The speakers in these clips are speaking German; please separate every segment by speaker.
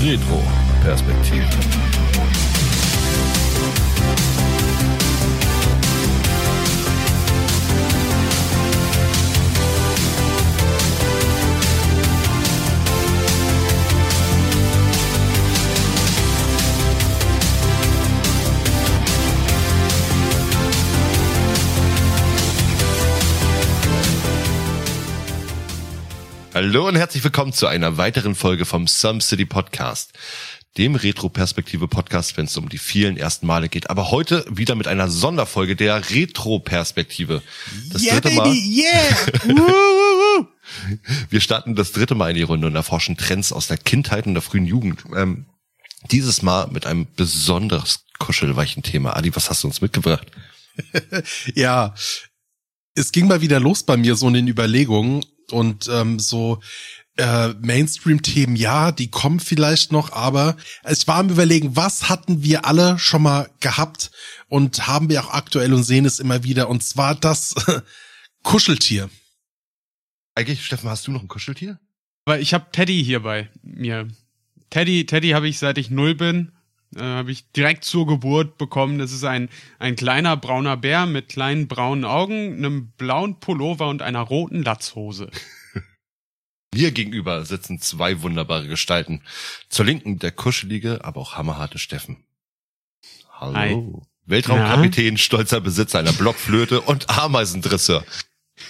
Speaker 1: Retro-Perspektive. Hallo und herzlich willkommen zu einer weiteren Folge vom Some City Podcast, dem Retro-Perspektive-Podcast, wenn es um die vielen ersten Male geht. Aber heute wieder mit einer Sonderfolge der Retro-Perspektive. Das
Speaker 2: yeah,
Speaker 1: dritte
Speaker 2: baby,
Speaker 1: Mal.
Speaker 2: yeah!
Speaker 1: Wir starten das dritte Mal in die Runde und erforschen Trends aus der Kindheit und der frühen Jugend. Ähm, dieses Mal mit einem besonders kuschelweichen Thema. Adi, was hast du uns mitgebracht?
Speaker 2: ja, es ging mal wieder los bei mir so in den Überlegungen und ähm, so äh, Mainstream-Themen, ja, die kommen vielleicht noch, aber ich war am überlegen, was hatten wir alle schon mal gehabt und haben wir auch aktuell und sehen es immer wieder und zwar das Kuscheltier.
Speaker 1: Eigentlich, Steffen, hast du noch ein Kuscheltier?
Speaker 3: Aber ich habe Teddy hier bei mir. Teddy, Teddy habe ich seit ich null bin, äh, habe ich direkt zur Geburt bekommen. Das ist ein ein kleiner brauner Bär mit kleinen braunen Augen, einem blauen Pullover und einer roten Latzhose.
Speaker 1: Mir gegenüber sitzen zwei wunderbare Gestalten. Zur Linken der kuschelige, aber auch hammerharte Steffen. Hallo.
Speaker 3: Hi.
Speaker 1: Weltraumkapitän, stolzer Besitzer einer Blockflöte und Ameisendresseur.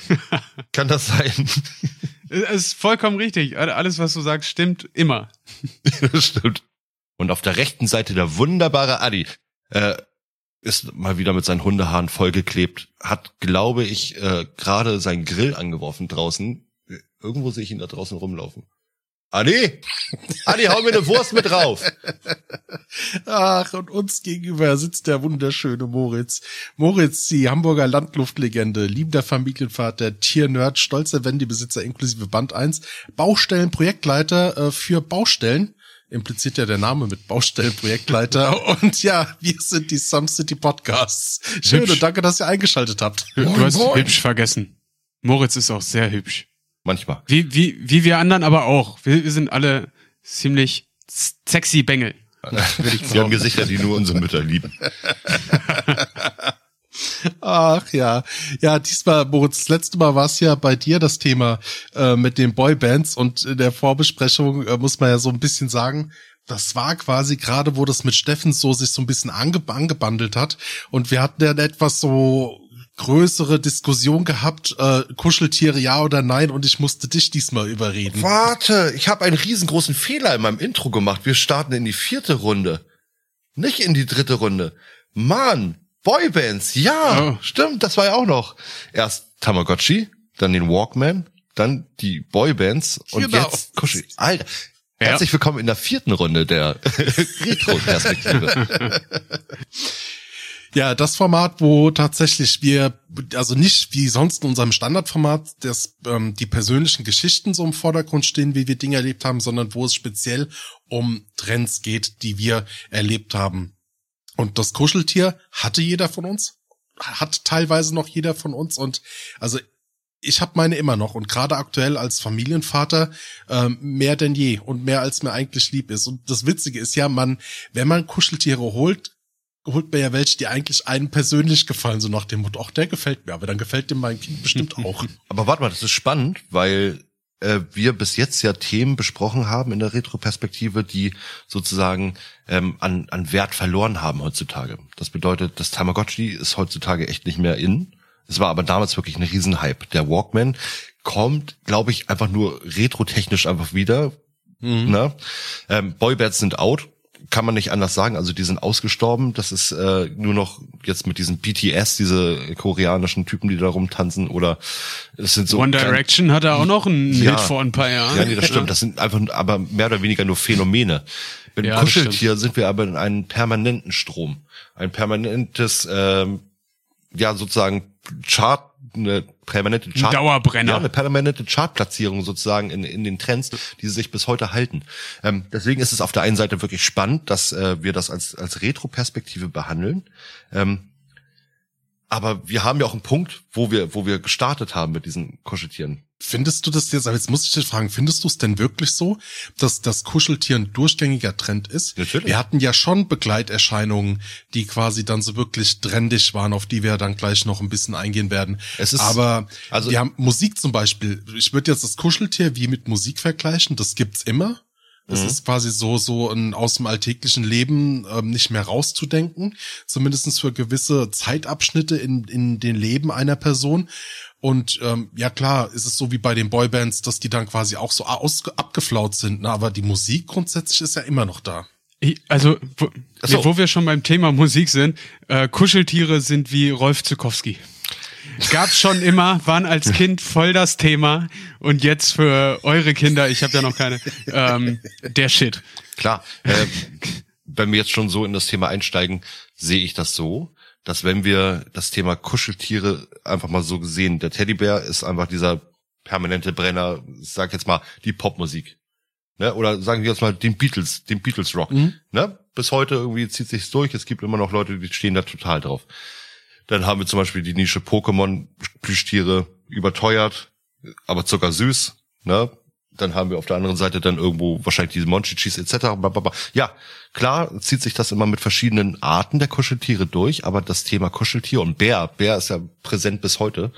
Speaker 1: Kann das sein?
Speaker 3: Es ist vollkommen richtig. Alles, was du sagst, stimmt immer.
Speaker 1: das stimmt. Und auf der rechten Seite der wunderbare Adi. Äh, ist mal wieder mit seinen Hundehaaren vollgeklebt, hat, glaube ich, äh, gerade seinen Grill angeworfen draußen. Irgendwo sehe ich ihn da draußen rumlaufen. Adi! Adi, hau mir eine Wurst mit drauf!
Speaker 2: Ach, und uns gegenüber sitzt der wunderschöne Moritz. Moritz, die Hamburger Landluftlegende, liebender Familienvater, Tiernerd, stolzer Wendy-Besitzer inklusive Band 1, Baustellenprojektleiter äh, für Baustellen. Impliziert ja der Name mit Baustellenprojektleiter. und ja, wir sind die Some City Podcasts. Schön
Speaker 3: Hübsch.
Speaker 2: und danke, dass ihr eingeschaltet habt.
Speaker 3: Du hast hübsch vergessen. Moritz ist auch sehr hübsch.
Speaker 1: Manchmal.
Speaker 3: Wie, wie, wie wir anderen aber auch. Wir, wir sind alle ziemlich sexy Bengel.
Speaker 1: Sie haben Gesichter, die nur unsere Mütter lieben.
Speaker 2: Ach ja, ja, diesmal, Moritz, das letzte Mal war es ja bei dir das Thema äh, mit den Boybands und in der Vorbesprechung äh, muss man ja so ein bisschen sagen, das war quasi gerade, wo das mit Steffen so sich so ein bisschen ange angebandelt hat und wir hatten ja etwas so größere Diskussion gehabt, äh, Kuscheltiere ja oder nein und ich musste dich diesmal überreden.
Speaker 1: Warte, ich habe einen riesengroßen Fehler in meinem Intro gemacht. Wir starten in die vierte Runde. Nicht in die dritte Runde. Mann, Boybands, ja,
Speaker 3: Oh.
Speaker 1: stimmt, das war ja auch noch. Erst Tamagotchi, dann den Walkman, dann die Boybands und
Speaker 2: Genau.
Speaker 1: jetzt Kuschel. Alter,
Speaker 3: Ja.
Speaker 1: herzlich willkommen in der vierten Runde der Retro-Perspektive.
Speaker 2: Ja, das Format, wo tatsächlich wir, also nicht wie sonst in unserem Standardformat, das, ähm, die persönlichen Geschichten so im Vordergrund stehen, wie wir Dinge erlebt haben, sondern wo es speziell um Trends geht, die wir erlebt haben. Und das Kuscheltier hatte jeder von uns, hat teilweise noch jeder von uns und also ich habe meine immer noch und gerade aktuell als Familienvater ähm, mehr denn je und mehr als mir eigentlich lieb ist. Und das Witzige ist ja, man, wenn man Kuscheltiere holt, holt man ja welche, die eigentlich einem persönlich gefallen, so nach dem Motto, ach, der gefällt mir, aber dann gefällt dem mein Kind bestimmt auch.
Speaker 1: Aber warte mal, das ist spannend, weil äh, wir bis jetzt ja Themen besprochen haben in der Retroperspektive, die sozusagen ähm, an, an Wert verloren haben heutzutage. Das bedeutet, das Tamagotchi ist heutzutage echt nicht mehr in. Es war aber damals wirklich ein Riesenhype. Der Walkman kommt, glaube ich, einfach nur retrotechnisch einfach wieder. Ne? Ähm, Boybands sind out, kann man nicht anders sagen. Also die sind ausgestorben. Das ist äh, nur noch jetzt mit diesen BTS, diese koreanischen Typen, die da rumtanzen. Oder es sind so
Speaker 3: One Direction hatte auch noch einen
Speaker 1: Ja.
Speaker 3: Hit vor ein paar Jahren.
Speaker 1: Ja, nee, das stimmt. Das sind einfach aber mehr oder weniger nur Phänomene. Mit
Speaker 3: Ja,
Speaker 1: Kuscheltier sind wir aber in einem permanenten Strom. Ein permanentes, ähm, ja, sozusagen Chart, eine permanente Chart.
Speaker 3: Dauerbrenner.
Speaker 1: Ja, eine permanente Chartplatzierung sozusagen in, in den Trends, die sich bis heute halten. Ähm, deswegen ist es auf der einen Seite wirklich spannend, dass äh, wir das als, als Retro-Perspektive behandeln. Ähm, Aber wir haben ja auch einen Punkt, wo wir, wo wir gestartet haben mit diesen Kuscheltieren.
Speaker 2: Findest du das jetzt, aber jetzt muss ich dich fragen, findest du es denn wirklich so, dass das Kuscheltier ein durchgängiger Trend ist?
Speaker 1: Natürlich.
Speaker 2: Wir hatten ja schon Begleiterscheinungen, die quasi dann so wirklich trendig waren, auf die wir dann gleich noch ein bisschen eingehen werden.
Speaker 1: Es ist-
Speaker 2: aber
Speaker 1: also-
Speaker 2: wir haben Musik zum Beispiel. Ich würde jetzt das Kuscheltier wie mit Musik vergleichen. Das gibt's immer. Es
Speaker 1: Mhm.
Speaker 2: ist quasi so, so ein aus dem alltäglichen Leben ähm, nicht mehr rauszudenken. Zumindestens für gewisse Zeitabschnitte in, in den Leben einer Person. Und ähm, ja klar, ist es so wie bei den Boybands, dass die dann quasi auch so aus, abgeflaut sind. Ne? Aber die Musik grundsätzlich ist ja immer noch da.
Speaker 3: Also, wo,
Speaker 1: so.
Speaker 3: nee, wo wir schon beim Thema Musik sind, äh, Kuscheltiere sind wie Rolf Zukowski. Gab's schon immer, waren als Kind voll das Thema und jetzt für eure Kinder, ich habe ja noch keine, ähm, der Shit.
Speaker 1: Klar, äh, wenn wir jetzt schon so in das Thema einsteigen, sehe ich das so, dass wenn wir das Thema Kuscheltiere einfach mal so gesehen, der Teddybär ist einfach dieser permanente Brenner, ich sag jetzt mal die Popmusik. Ne? Oder sagen wir jetzt mal den Beatles, den Beatles Rock. Ne? Bis heute irgendwie zieht sich's durch. Es gibt immer noch Leute, die stehen da total drauf. Dann haben wir zum Beispiel die Nische Pokémon Plüschtiere überteuert, aber zuckersüß. Ne? Dann haben wir auf der anderen Seite dann irgendwo wahrscheinlich diese Monchichis etc. Blablabla. Ja, klar zieht sich das immer mit verschiedenen Arten der Kuscheltiere durch, aber das Thema Kuscheltier und Bär, Bär ist ja präsent bis heute.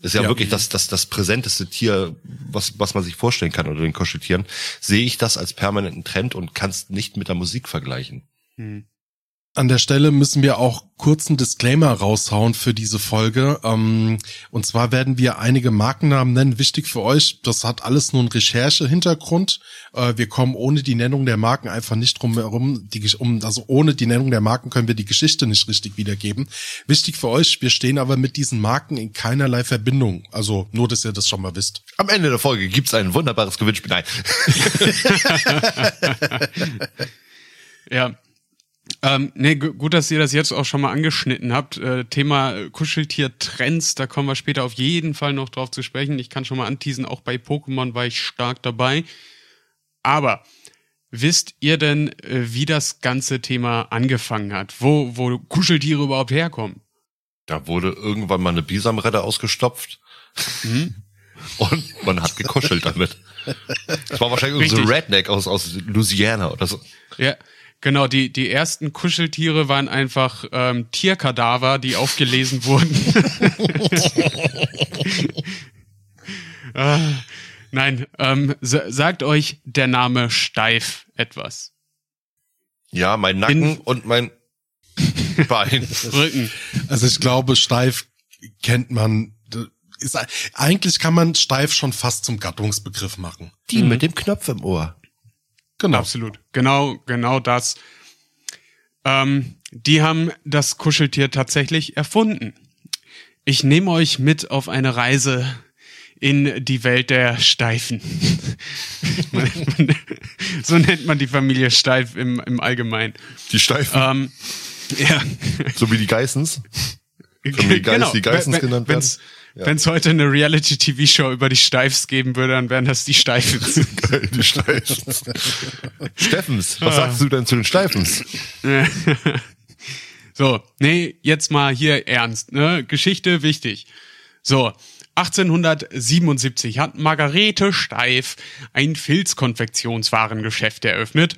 Speaker 1: Ist ja,
Speaker 2: Ja.
Speaker 1: wirklich das, das, das präsenteste Tier, was, was man sich vorstellen kann unter den Kuscheltieren. Sehe ich das als permanenten Trend und kann es nicht mit der Musik vergleichen.
Speaker 2: An der Stelle müssen wir auch kurz einen Disclaimer raushauen für diese Folge. Ähm, und zwar werden wir einige Markennamen nennen. Wichtig für euch, das hat alles nur einen Recherche-Hintergrund. Äh, wir kommen ohne die Nennung der Marken einfach nicht drum herum. Um, also ohne die Nennung der Marken können wir die Geschichte nicht richtig wiedergeben. Wichtig für euch, wir stehen aber mit diesen Marken in keinerlei Verbindung. Also nur, dass ihr das schon mal wisst.
Speaker 1: Am Ende der Folge gibt's ein wunderbares Gewinnspiel. Nein.
Speaker 3: Ja. Ähm, nee, gu- gut, dass ihr das jetzt auch schon mal angeschnitten habt. Äh, Thema Kuscheltier-Trends, da kommen wir später auf jeden Fall noch drauf zu sprechen. Ich kann schon mal anteasen, auch bei Pokémon war ich stark dabei. Aber wisst ihr denn, äh, wie das ganze Thema angefangen hat? Wo, wo Kuscheltiere überhaupt herkommen?
Speaker 1: Da wurde irgendwann mal eine Bisamredde ausgestopft. Und man hat gekuschelt damit. Das war wahrscheinlich irgendein so. Redneck aus, aus Louisiana oder so.
Speaker 3: Ja, genau. Die, die ersten Kuscheltiere waren einfach ähm, Tierkadaver, die aufgelesen wurden. ah, nein, ähm, sa- sagt euch der Name Steif etwas.
Speaker 1: Ja, mein Nacken
Speaker 3: In-
Speaker 1: und mein Bein.
Speaker 3: Rücken.
Speaker 2: Also ich glaube, steif kennt man. Ist, eigentlich kann man steif schon fast zum Gattungsbegriff machen.
Speaker 1: Die mit dem Knopf im Ohr.
Speaker 2: Genau.
Speaker 3: Absolut. Genau, genau das. Ähm, die haben das Kuscheltier tatsächlich erfunden. Ich nehme euch mit auf eine Reise in die Welt der Steifen. So nennt man die Familie Steif im, im Allgemeinen.
Speaker 1: Die Steifen.
Speaker 3: Ähm, ja,
Speaker 1: So wie die Geissens. Familie Geis, die Geissens genannt werden.
Speaker 3: Wenn's, wenn's heute eine Reality-TV-Show über die Steifs geben würde, dann wären das die Steifens.
Speaker 1: Geil, die Steifens. Steffens, was sagst du denn zu den Steifens?
Speaker 3: So, nee, jetzt mal hier ernst, ne? Geschichte wichtig. So, 1877 hat Margarete Steif ein Filzkonfektionswarengeschäft eröffnet,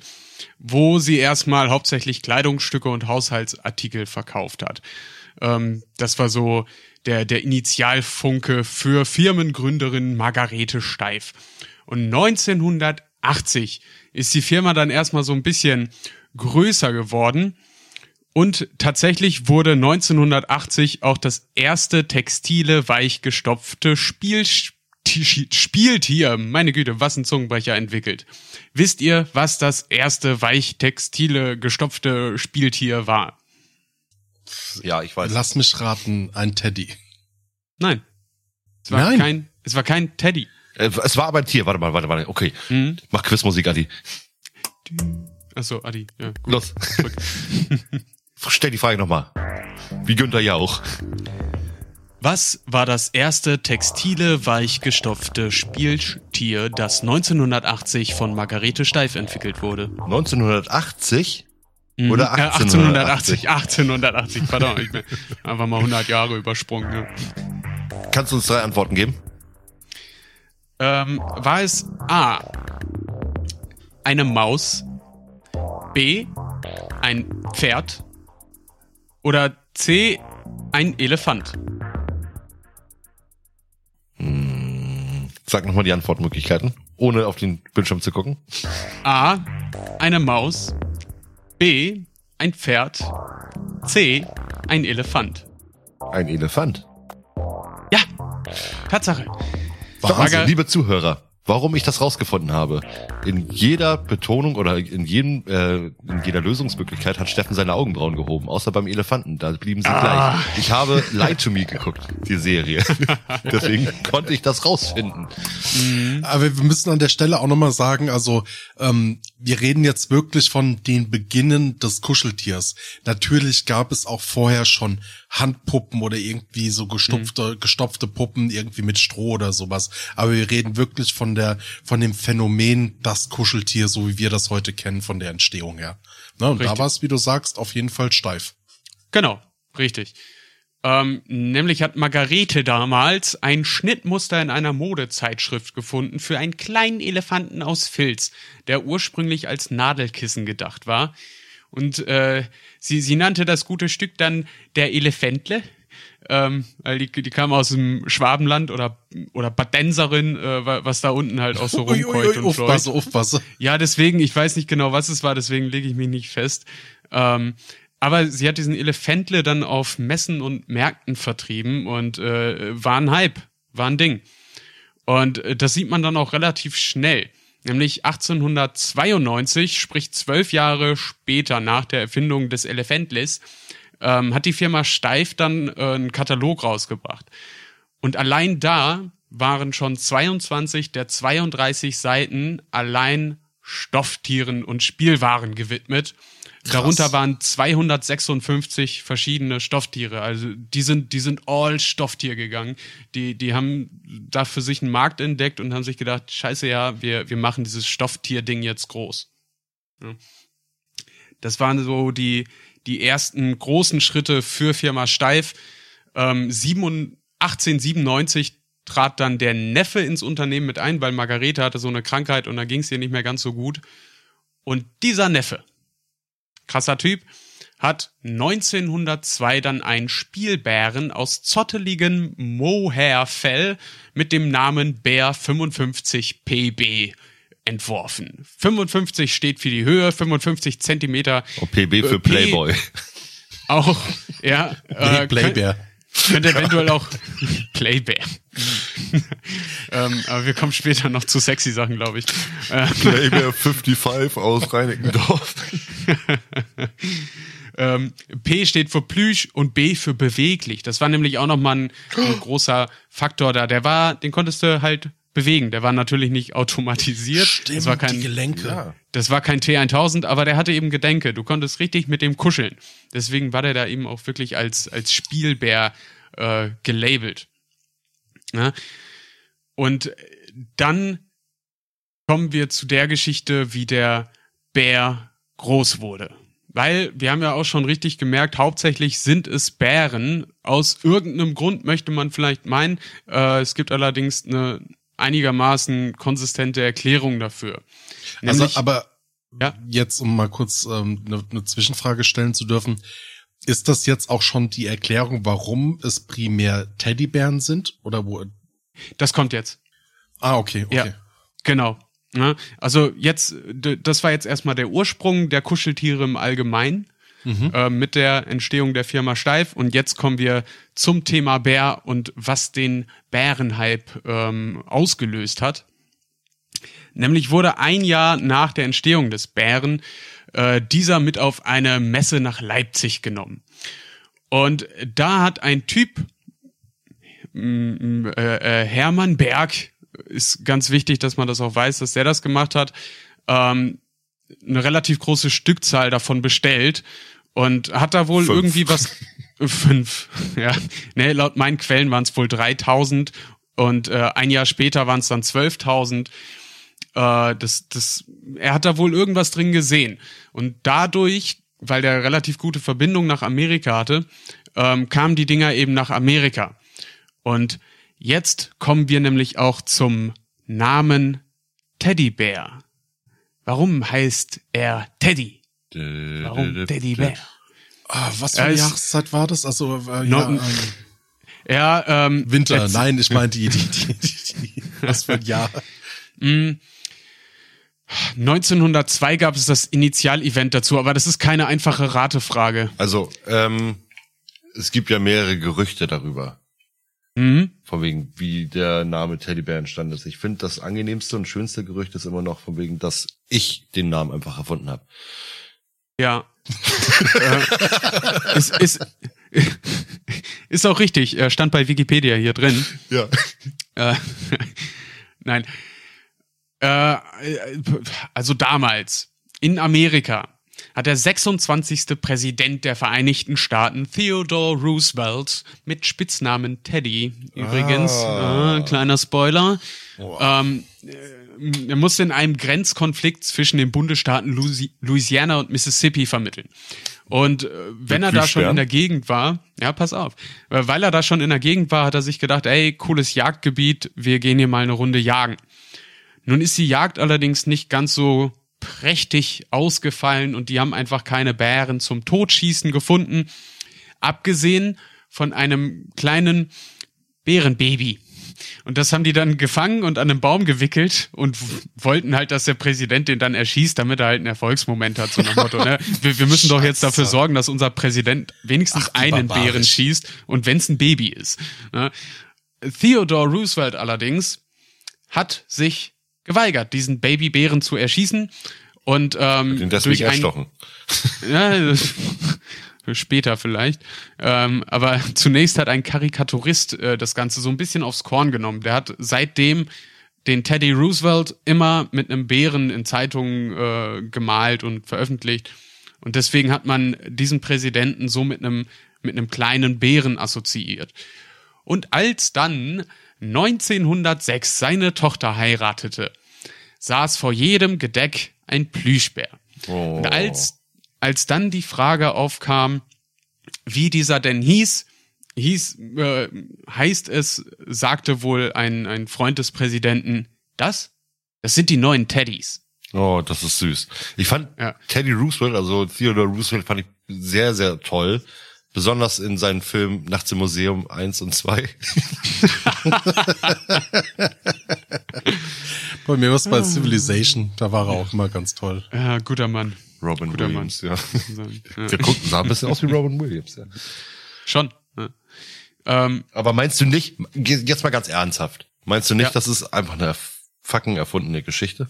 Speaker 3: wo sie erstmal hauptsächlich Kleidungsstücke und Haushaltsartikel verkauft hat. Ähm, das war so der, der Initialfunke für Firmengründerin Margarete Steif. Und 1980 ist die Firma dann erstmal so ein bisschen größer geworden. Und tatsächlich wurde 1980 auch das erste textile, weichgestopfte Spiel, Spieltier, meine Güte, was ein Zungenbrecher entwickelt. Wisst ihr, was das erste weichtextile, gestopfte Spieltier war?
Speaker 1: Ja, ich weiß.
Speaker 2: Lass mich raten, ein Teddy.
Speaker 3: Nein. Es war
Speaker 2: Nein.
Speaker 3: kein, es war kein Teddy.
Speaker 1: Äh, Es war aber ein Tier. Warte mal, warte, warte. Okay.
Speaker 3: Mhm.
Speaker 1: Mach Quizmusik, Adi.
Speaker 3: Achso, Adi, ja, gut.
Speaker 1: Los. Stell die Frage nochmal. Wie Günther Jauch.
Speaker 3: Was war das erste textile, weichgestopfte Spieltier, das 1980 von Margarete Steif entwickelt wurde?
Speaker 1: 1980. Mhm. Oder
Speaker 3: 1880. 1880, 1880 pardon. Ich bin einfach mal 100 Jahre übersprungen. Ja.
Speaker 1: Kannst du uns drei Antworten geben?
Speaker 3: Ähm, war es A. Eine Maus, B. Ein Pferd oder C. Ein Elefant?
Speaker 1: Hm, sag nochmal die Antwortmöglichkeiten, ohne auf den Bildschirm zu gucken.
Speaker 3: A. Eine Maus. B. Ein Pferd. C. Ein Elefant.
Speaker 1: Ein Elefant.
Speaker 3: Ja, Tatsache.
Speaker 1: Wahnsinn, liebe Zuhörer warum ich das rausgefunden habe. In jeder Betonung oder in jedem äh, in jeder Lösungsmöglichkeit hat Steffen seine Augenbrauen gehoben, außer beim Elefanten. Da blieben sie ah. gleich. Ich habe Lie to Me geguckt, die Serie. Deswegen konnte ich das rausfinden.
Speaker 2: Mhm. Aber wir müssen an der Stelle auch nochmal sagen, also ähm, wir reden jetzt wirklich von den Beginnen des Kuscheltiers. Natürlich gab es auch vorher schon Handpuppen oder irgendwie so gestopfte, mhm. gestopfte Puppen irgendwie mit Stroh oder sowas. Aber wir reden wirklich von der, von dem Phänomen das Kuscheltier, so wie wir das heute kennen, von der Entstehung her. Ne, und richtig. da war es, wie du sagst, auf jeden Fall steif.
Speaker 3: Genau, richtig. Ähm, nämlich hat Margarete damals ein Schnittmuster in einer Modezeitschrift gefunden für einen kleinen Elefanten aus Filz, der ursprünglich als Nadelkissen gedacht war. Und äh, sie, sie nannte das gute Stück dann der Elefantle, ähm, weil die, die kam aus dem Schwabenland oder oder Badenserin, äh, was da unten halt auch so rumkeucht und
Speaker 2: aufpasse, aufpasse.
Speaker 3: Ja, deswegen, ich weiß nicht genau, was es war, deswegen lege ich mich nicht fest. Ähm, aber sie hat diesen Elefantle dann auf Messen und Märkten vertrieben und äh, war ein Hype, war ein Ding. Und äh, das sieht man dann auch relativ schnell. Nämlich 1892, sprich zwölf Jahre später nach der Erfindung des Elefantlis, ähm, hat die Firma Steif dann äh, einen Katalog rausgebracht. Und allein da waren schon 22 der 32 Seiten allein Stofftieren und Spielwaren gewidmet. Darunter waren 256 verschiedene Stofftiere. Also die sind, die sind all Stofftier gegangen. Die, die haben da für sich einen Markt entdeckt und haben sich gedacht, scheiße ja, wir, wir machen dieses Stofftier-Ding jetzt groß. Ja. Das waren so die, die ersten großen Schritte für Firma Steif. Ähm, 1897 trat dann der Neffe ins Unternehmen mit ein, weil Margarete hatte so eine Krankheit und da ging es ihr nicht mehr ganz so gut. Und dieser Neffe, krasser Typ, hat 1902 dann einen Spielbären aus zotteligem Mohairfell mit dem Namen Bär 55 PB entworfen. 55 steht für die Höhe, 55 Zentimeter.
Speaker 1: Oh, PB für Playboy.
Speaker 3: Auch, ja.
Speaker 2: Äh, Playbär.
Speaker 3: Könnte eventuell auch Playbär. ähm, aber wir kommen später noch zu sexy Sachen, glaube ich.
Speaker 1: Playbär 55 aus Reinickendorf.
Speaker 3: ähm, P steht für Plüsch und B für beweglich. Das war nämlich auch nochmal ein, ein großer Faktor da. Der war, den konntest du halt bewegen. Der war natürlich nicht automatisiert.
Speaker 2: Stimmt,
Speaker 3: das war kein,
Speaker 2: die Gelenke. Ja.
Speaker 3: Das war kein T1000, aber der hatte eben Gedenke. Du konntest richtig mit dem kuscheln. Deswegen war der da eben auch wirklich als, als Spielbär äh, gelabelt. Ja? Und dann kommen wir zu der Geschichte, wie der Bär groß wurde. Weil wir haben ja auch schon richtig gemerkt, hauptsächlich sind es Bären. Aus irgendeinem Grund möchte man vielleicht meinen. Äh, es gibt allerdings eine einigermaßen konsistente Erklärung dafür.
Speaker 2: Also, Nämlich, also, aber ja? jetzt, um mal kurz ähm, eine, eine Zwischenfrage stellen zu dürfen, ist das jetzt auch schon die Erklärung, warum es primär Teddybären sind? Oder wo?
Speaker 3: Das kommt jetzt.
Speaker 2: Ah, okay, okay.
Speaker 3: Ja, genau. Also jetzt, das war jetzt erstmal der Ursprung der Kuscheltiere im Allgemeinen mhm. äh, mit der Entstehung der Firma Steif. Und jetzt kommen wir zum Thema Bär und was den Bärenhype ähm, ausgelöst hat. Nämlich wurde ein Jahr nach der Entstehung des Bären äh, dieser mit auf eine Messe nach Leipzig genommen. Und da hat ein Typ, äh, äh, Hermann Berg, ist ganz wichtig, dass man das auch weiß, dass der das gemacht hat, ähm, eine relativ große Stückzahl davon bestellt und hat da wohl fünf. irgendwie was fünf, ja, ne, laut meinen Quellen waren es wohl 3000 und äh, ein Jahr später waren es dann 12.000. Äh, das, das, er hat da wohl irgendwas drin gesehen und dadurch weil der relativ gute Verbindung nach Amerika hatte, ähm, kamen die Dinger eben nach Amerika. Und jetzt kommen wir nämlich auch zum Namen Teddybär. Warum heißt er Teddy? Warum Teddybär?
Speaker 2: Ah, was für eine
Speaker 3: Ja, es-
Speaker 2: Jahreszeit war das? Also äh, ja, ähm,
Speaker 3: Ja, ähm,
Speaker 2: Winter. Nein, ich meine die, die, die, die, die was für ein Jahr.
Speaker 3: 1902 gab es das Initialevent dazu, aber das ist keine einfache Ratefrage.
Speaker 1: Also, ähm, es gibt ja mehrere Gerüchte darüber.
Speaker 3: Mhm.
Speaker 1: Von wegen, wie der Name Teddybär entstanden ist. Ich finde, das angenehmste und schönste Gerücht ist immer noch von wegen, dass ich den Namen einfach erfunden habe.
Speaker 3: Ja. äh, ist, ist, ist auch richtig, stand bei Wikipedia hier drin.
Speaker 1: Ja.
Speaker 3: Äh, nein. Äh, also damals in Amerika hat der 26. Präsident der Vereinigten Staaten, Theodore Roosevelt, mit Spitznamen Teddy, übrigens,
Speaker 1: Ah.
Speaker 3: äh, kleiner Spoiler, ähm, äh, er musste in einem Grenzkonflikt zwischen den Bundesstaaten Louisi- Louisiana und Mississippi vermitteln. Und äh, wenn er da schon in der Gegend war, ja, pass auf, weil er da schon in der Gegend war, hat er sich gedacht, ey, cooles Jagdgebiet, wir gehen hier mal eine Runde jagen. Nun ist die Jagd allerdings nicht ganz so prächtig ausgefallen und die haben einfach keine Bären zum Totschießen gefunden, abgesehen von einem kleinen Bärenbaby. Und das haben die dann gefangen und an einen Baum gewickelt und wollten halt, dass der Präsident den dann erschießt, damit er halt einen Erfolgsmoment hat, so nach Motto. Ne? Wir, wir müssen doch jetzt dafür sorgen, dass unser Präsident wenigstens
Speaker 2: Ach,
Speaker 3: einen
Speaker 2: barbarisch.
Speaker 3: Bären schießt und wenn es ein Baby ist. Ne? Theodore Roosevelt allerdings hat sich geweigert, diesen Babybären zu erschießen und ähm,
Speaker 1: Den deswegen
Speaker 3: durch ein,
Speaker 1: erstochen.
Speaker 3: ja, später vielleicht. Ähm, aber zunächst hat ein Karikaturist äh, das Ganze so ein bisschen aufs Korn genommen. Der hat seitdem den Teddy Roosevelt immer mit einem Bären in Zeitungen äh, gemalt und veröffentlicht. Und deswegen hat man diesen Präsidenten so mit einem mit einem kleinen Bären assoziiert. Und als dann 1906 seine Tochter heiratete, saß vor jedem Gedeck ein Plüschbär.
Speaker 1: Oh.
Speaker 3: Und als, als dann die Frage aufkam, wie dieser denn hieß, hieß, äh, heißt es, sagte wohl ein, ein Freund des Präsidenten, das, das sind die neuen Teddys.
Speaker 1: Oh, das ist süß. Ich fand
Speaker 3: Ja.
Speaker 1: Teddy Roosevelt, also Theodore Roosevelt, fand ich sehr, sehr toll. Besonders in seinen Filmen Nachts im Museum 1 und 2.
Speaker 2: Bei mir war es bei Civilization, da war er auch immer ganz toll.
Speaker 3: Ja, guter Mann.
Speaker 1: Robin
Speaker 3: Guter
Speaker 1: Williams, ja.
Speaker 3: Ja.
Speaker 1: Der guckt, sah ein bisschen aus wie Robin Williams, ja.
Speaker 3: Schon. Ja. Ähm,
Speaker 1: Aber meinst du nicht, jetzt mal ganz ernsthaft, meinst du nicht,
Speaker 3: Ja.
Speaker 1: das ist einfach eine fucking erfundene Geschichte?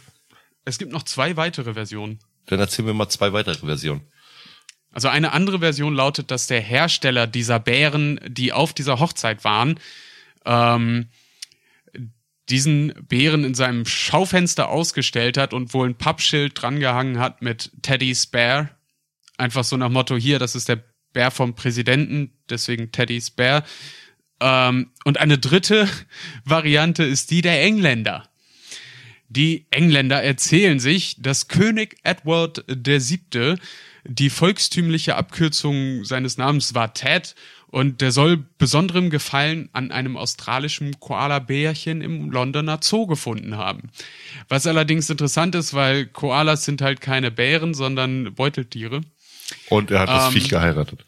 Speaker 3: es gibt noch zwei weitere Versionen.
Speaker 1: Dann erzähl mir mal zwei weitere Versionen.
Speaker 3: Also eine andere Version lautet, dass der Hersteller dieser Bären, die auf dieser Hochzeit waren, ähm, diesen Bären in seinem Schaufenster ausgestellt hat und wohl ein Pappschild drangehangen hat mit Teddy's Bear. Einfach so nach Motto, hier, das ist der Bär vom Präsidenten, deswegen Teddy's Bear. Ähm, und eine dritte Variante ist die der Engländer. Die Engländer erzählen sich, dass König Edward VII. Die volkstümliche Abkürzung seines Namens war Ted und der soll besonderem Gefallen an einem australischen Koala-Bärchen im Londoner Zoo gefunden haben. Was allerdings interessant ist, weil Koalas sind halt keine Bären, sondern Beuteltiere.
Speaker 1: Und er hat das
Speaker 3: Ähm,
Speaker 1: Viech geheiratet.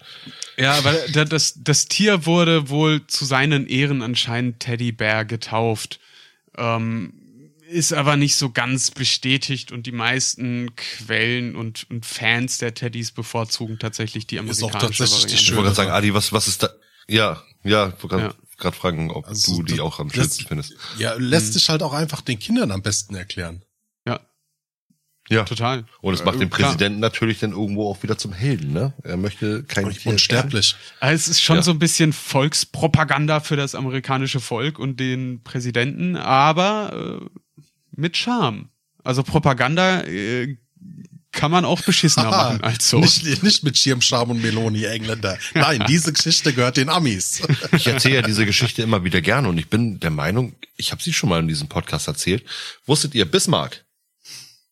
Speaker 3: Ja, weil da- das, das Tier wurde wohl zu seinen Ehren anscheinend Teddybär getauft. Ähm, ist aber nicht so ganz bestätigt und die meisten Quellen und, und Fans der Teddys bevorzugen tatsächlich die
Speaker 2: Ist auch
Speaker 3: amerikanische
Speaker 2: tatsächlich die
Speaker 3: Variante.
Speaker 1: Ich wollte gerade sagen, Adi, was, was ist da? Ja, ja, ich wollte gerade
Speaker 3: Ja.
Speaker 1: gerade fragen, ob
Speaker 2: Also
Speaker 1: du die auch am schönsten findest.
Speaker 2: Ja, lässt sich halt auch einfach den Kindern am besten erklären.
Speaker 3: Ja,
Speaker 1: Ja.
Speaker 3: total.
Speaker 1: Und es macht
Speaker 3: Äh,
Speaker 1: den
Speaker 3: klar.
Speaker 1: Präsidenten natürlich dann irgendwo auch wieder zum Helden, ne? Er möchte kein Tier
Speaker 2: Unsterblich.
Speaker 3: Also es ist schon
Speaker 1: Ja.
Speaker 3: so ein bisschen Volkspropaganda für das amerikanische Volk und den Präsidenten, aber äh, mit Charme. Also Propaganda äh, kann man auch beschissener machen als so.
Speaker 2: Nicht, nicht mit Schirmscham und Meloni, Engländer. Nein, diese Geschichte gehört den Amis.
Speaker 1: Ich erzähle ja diese Geschichte immer wieder gerne und ich bin der Meinung, ich habe sie schon mal in diesem Podcast erzählt. Wusstet ihr, Bismarck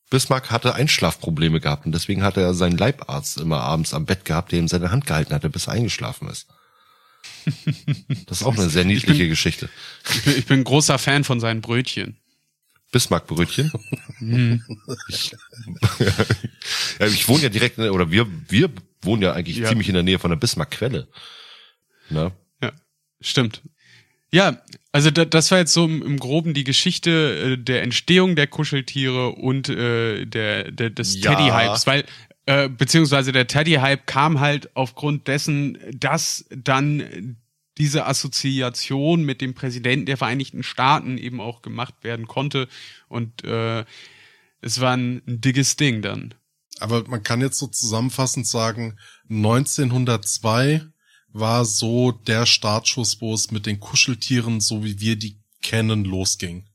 Speaker 1: Bismarck hatte Einschlafprobleme gehabt und deswegen hatte er seinen Leibarzt immer abends am Bett gehabt, der ihm seine Hand gehalten hatte, bis er eingeschlafen ist. Das ist auch eine sehr niedliche
Speaker 3: ich bin,
Speaker 1: Geschichte.
Speaker 3: Ich bin, ich bin großer Fan von seinen Brötchen.
Speaker 1: Bismarck-Brötchen. ich, ja, ich wohne ja direkt, in, oder wir, wir wohnen ja eigentlich ja. ziemlich in der Nähe von der Bismarck-Quelle.
Speaker 3: Ja, stimmt. Ja, also da, das war jetzt so im, im Groben die Geschichte äh, der Entstehung der Kuscheltiere und äh, der, der des ja. Teddy-Hypes, weil äh, beziehungsweise der Teddy-Hype kam halt aufgrund dessen, dass dann diese Assoziation mit dem Präsidenten der Vereinigten Staaten eben auch gemacht werden konnte und äh, es war ein, ein dickes Ding dann.
Speaker 2: Aber man kann jetzt so zusammenfassend sagen, 1902 war so der Startschuss, wo es mit den Kuscheltieren, so wie wir die kennen, losging.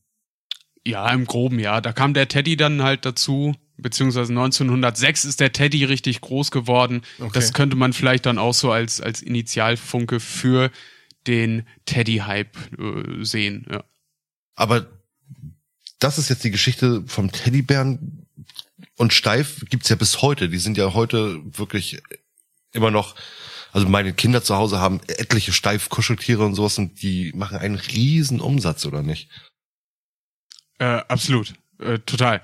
Speaker 3: Ja, im Groben, ja. Da kam der Teddy dann halt dazu, beziehungsweise 1906 ist der Teddy richtig groß geworden. Okay. Das könnte man vielleicht dann auch so als, als Initialfunke für den Teddy-Hype äh, sehen, ja.
Speaker 1: Aber das ist jetzt die Geschichte vom Teddybären und Steif gibt's ja bis heute. Die sind ja heute wirklich immer noch also meine Kinder zu Hause haben etliche Steifkuscheltiere und sowas und die machen einen riesen Umsatz, oder nicht?
Speaker 3: Äh, absolut, äh, total.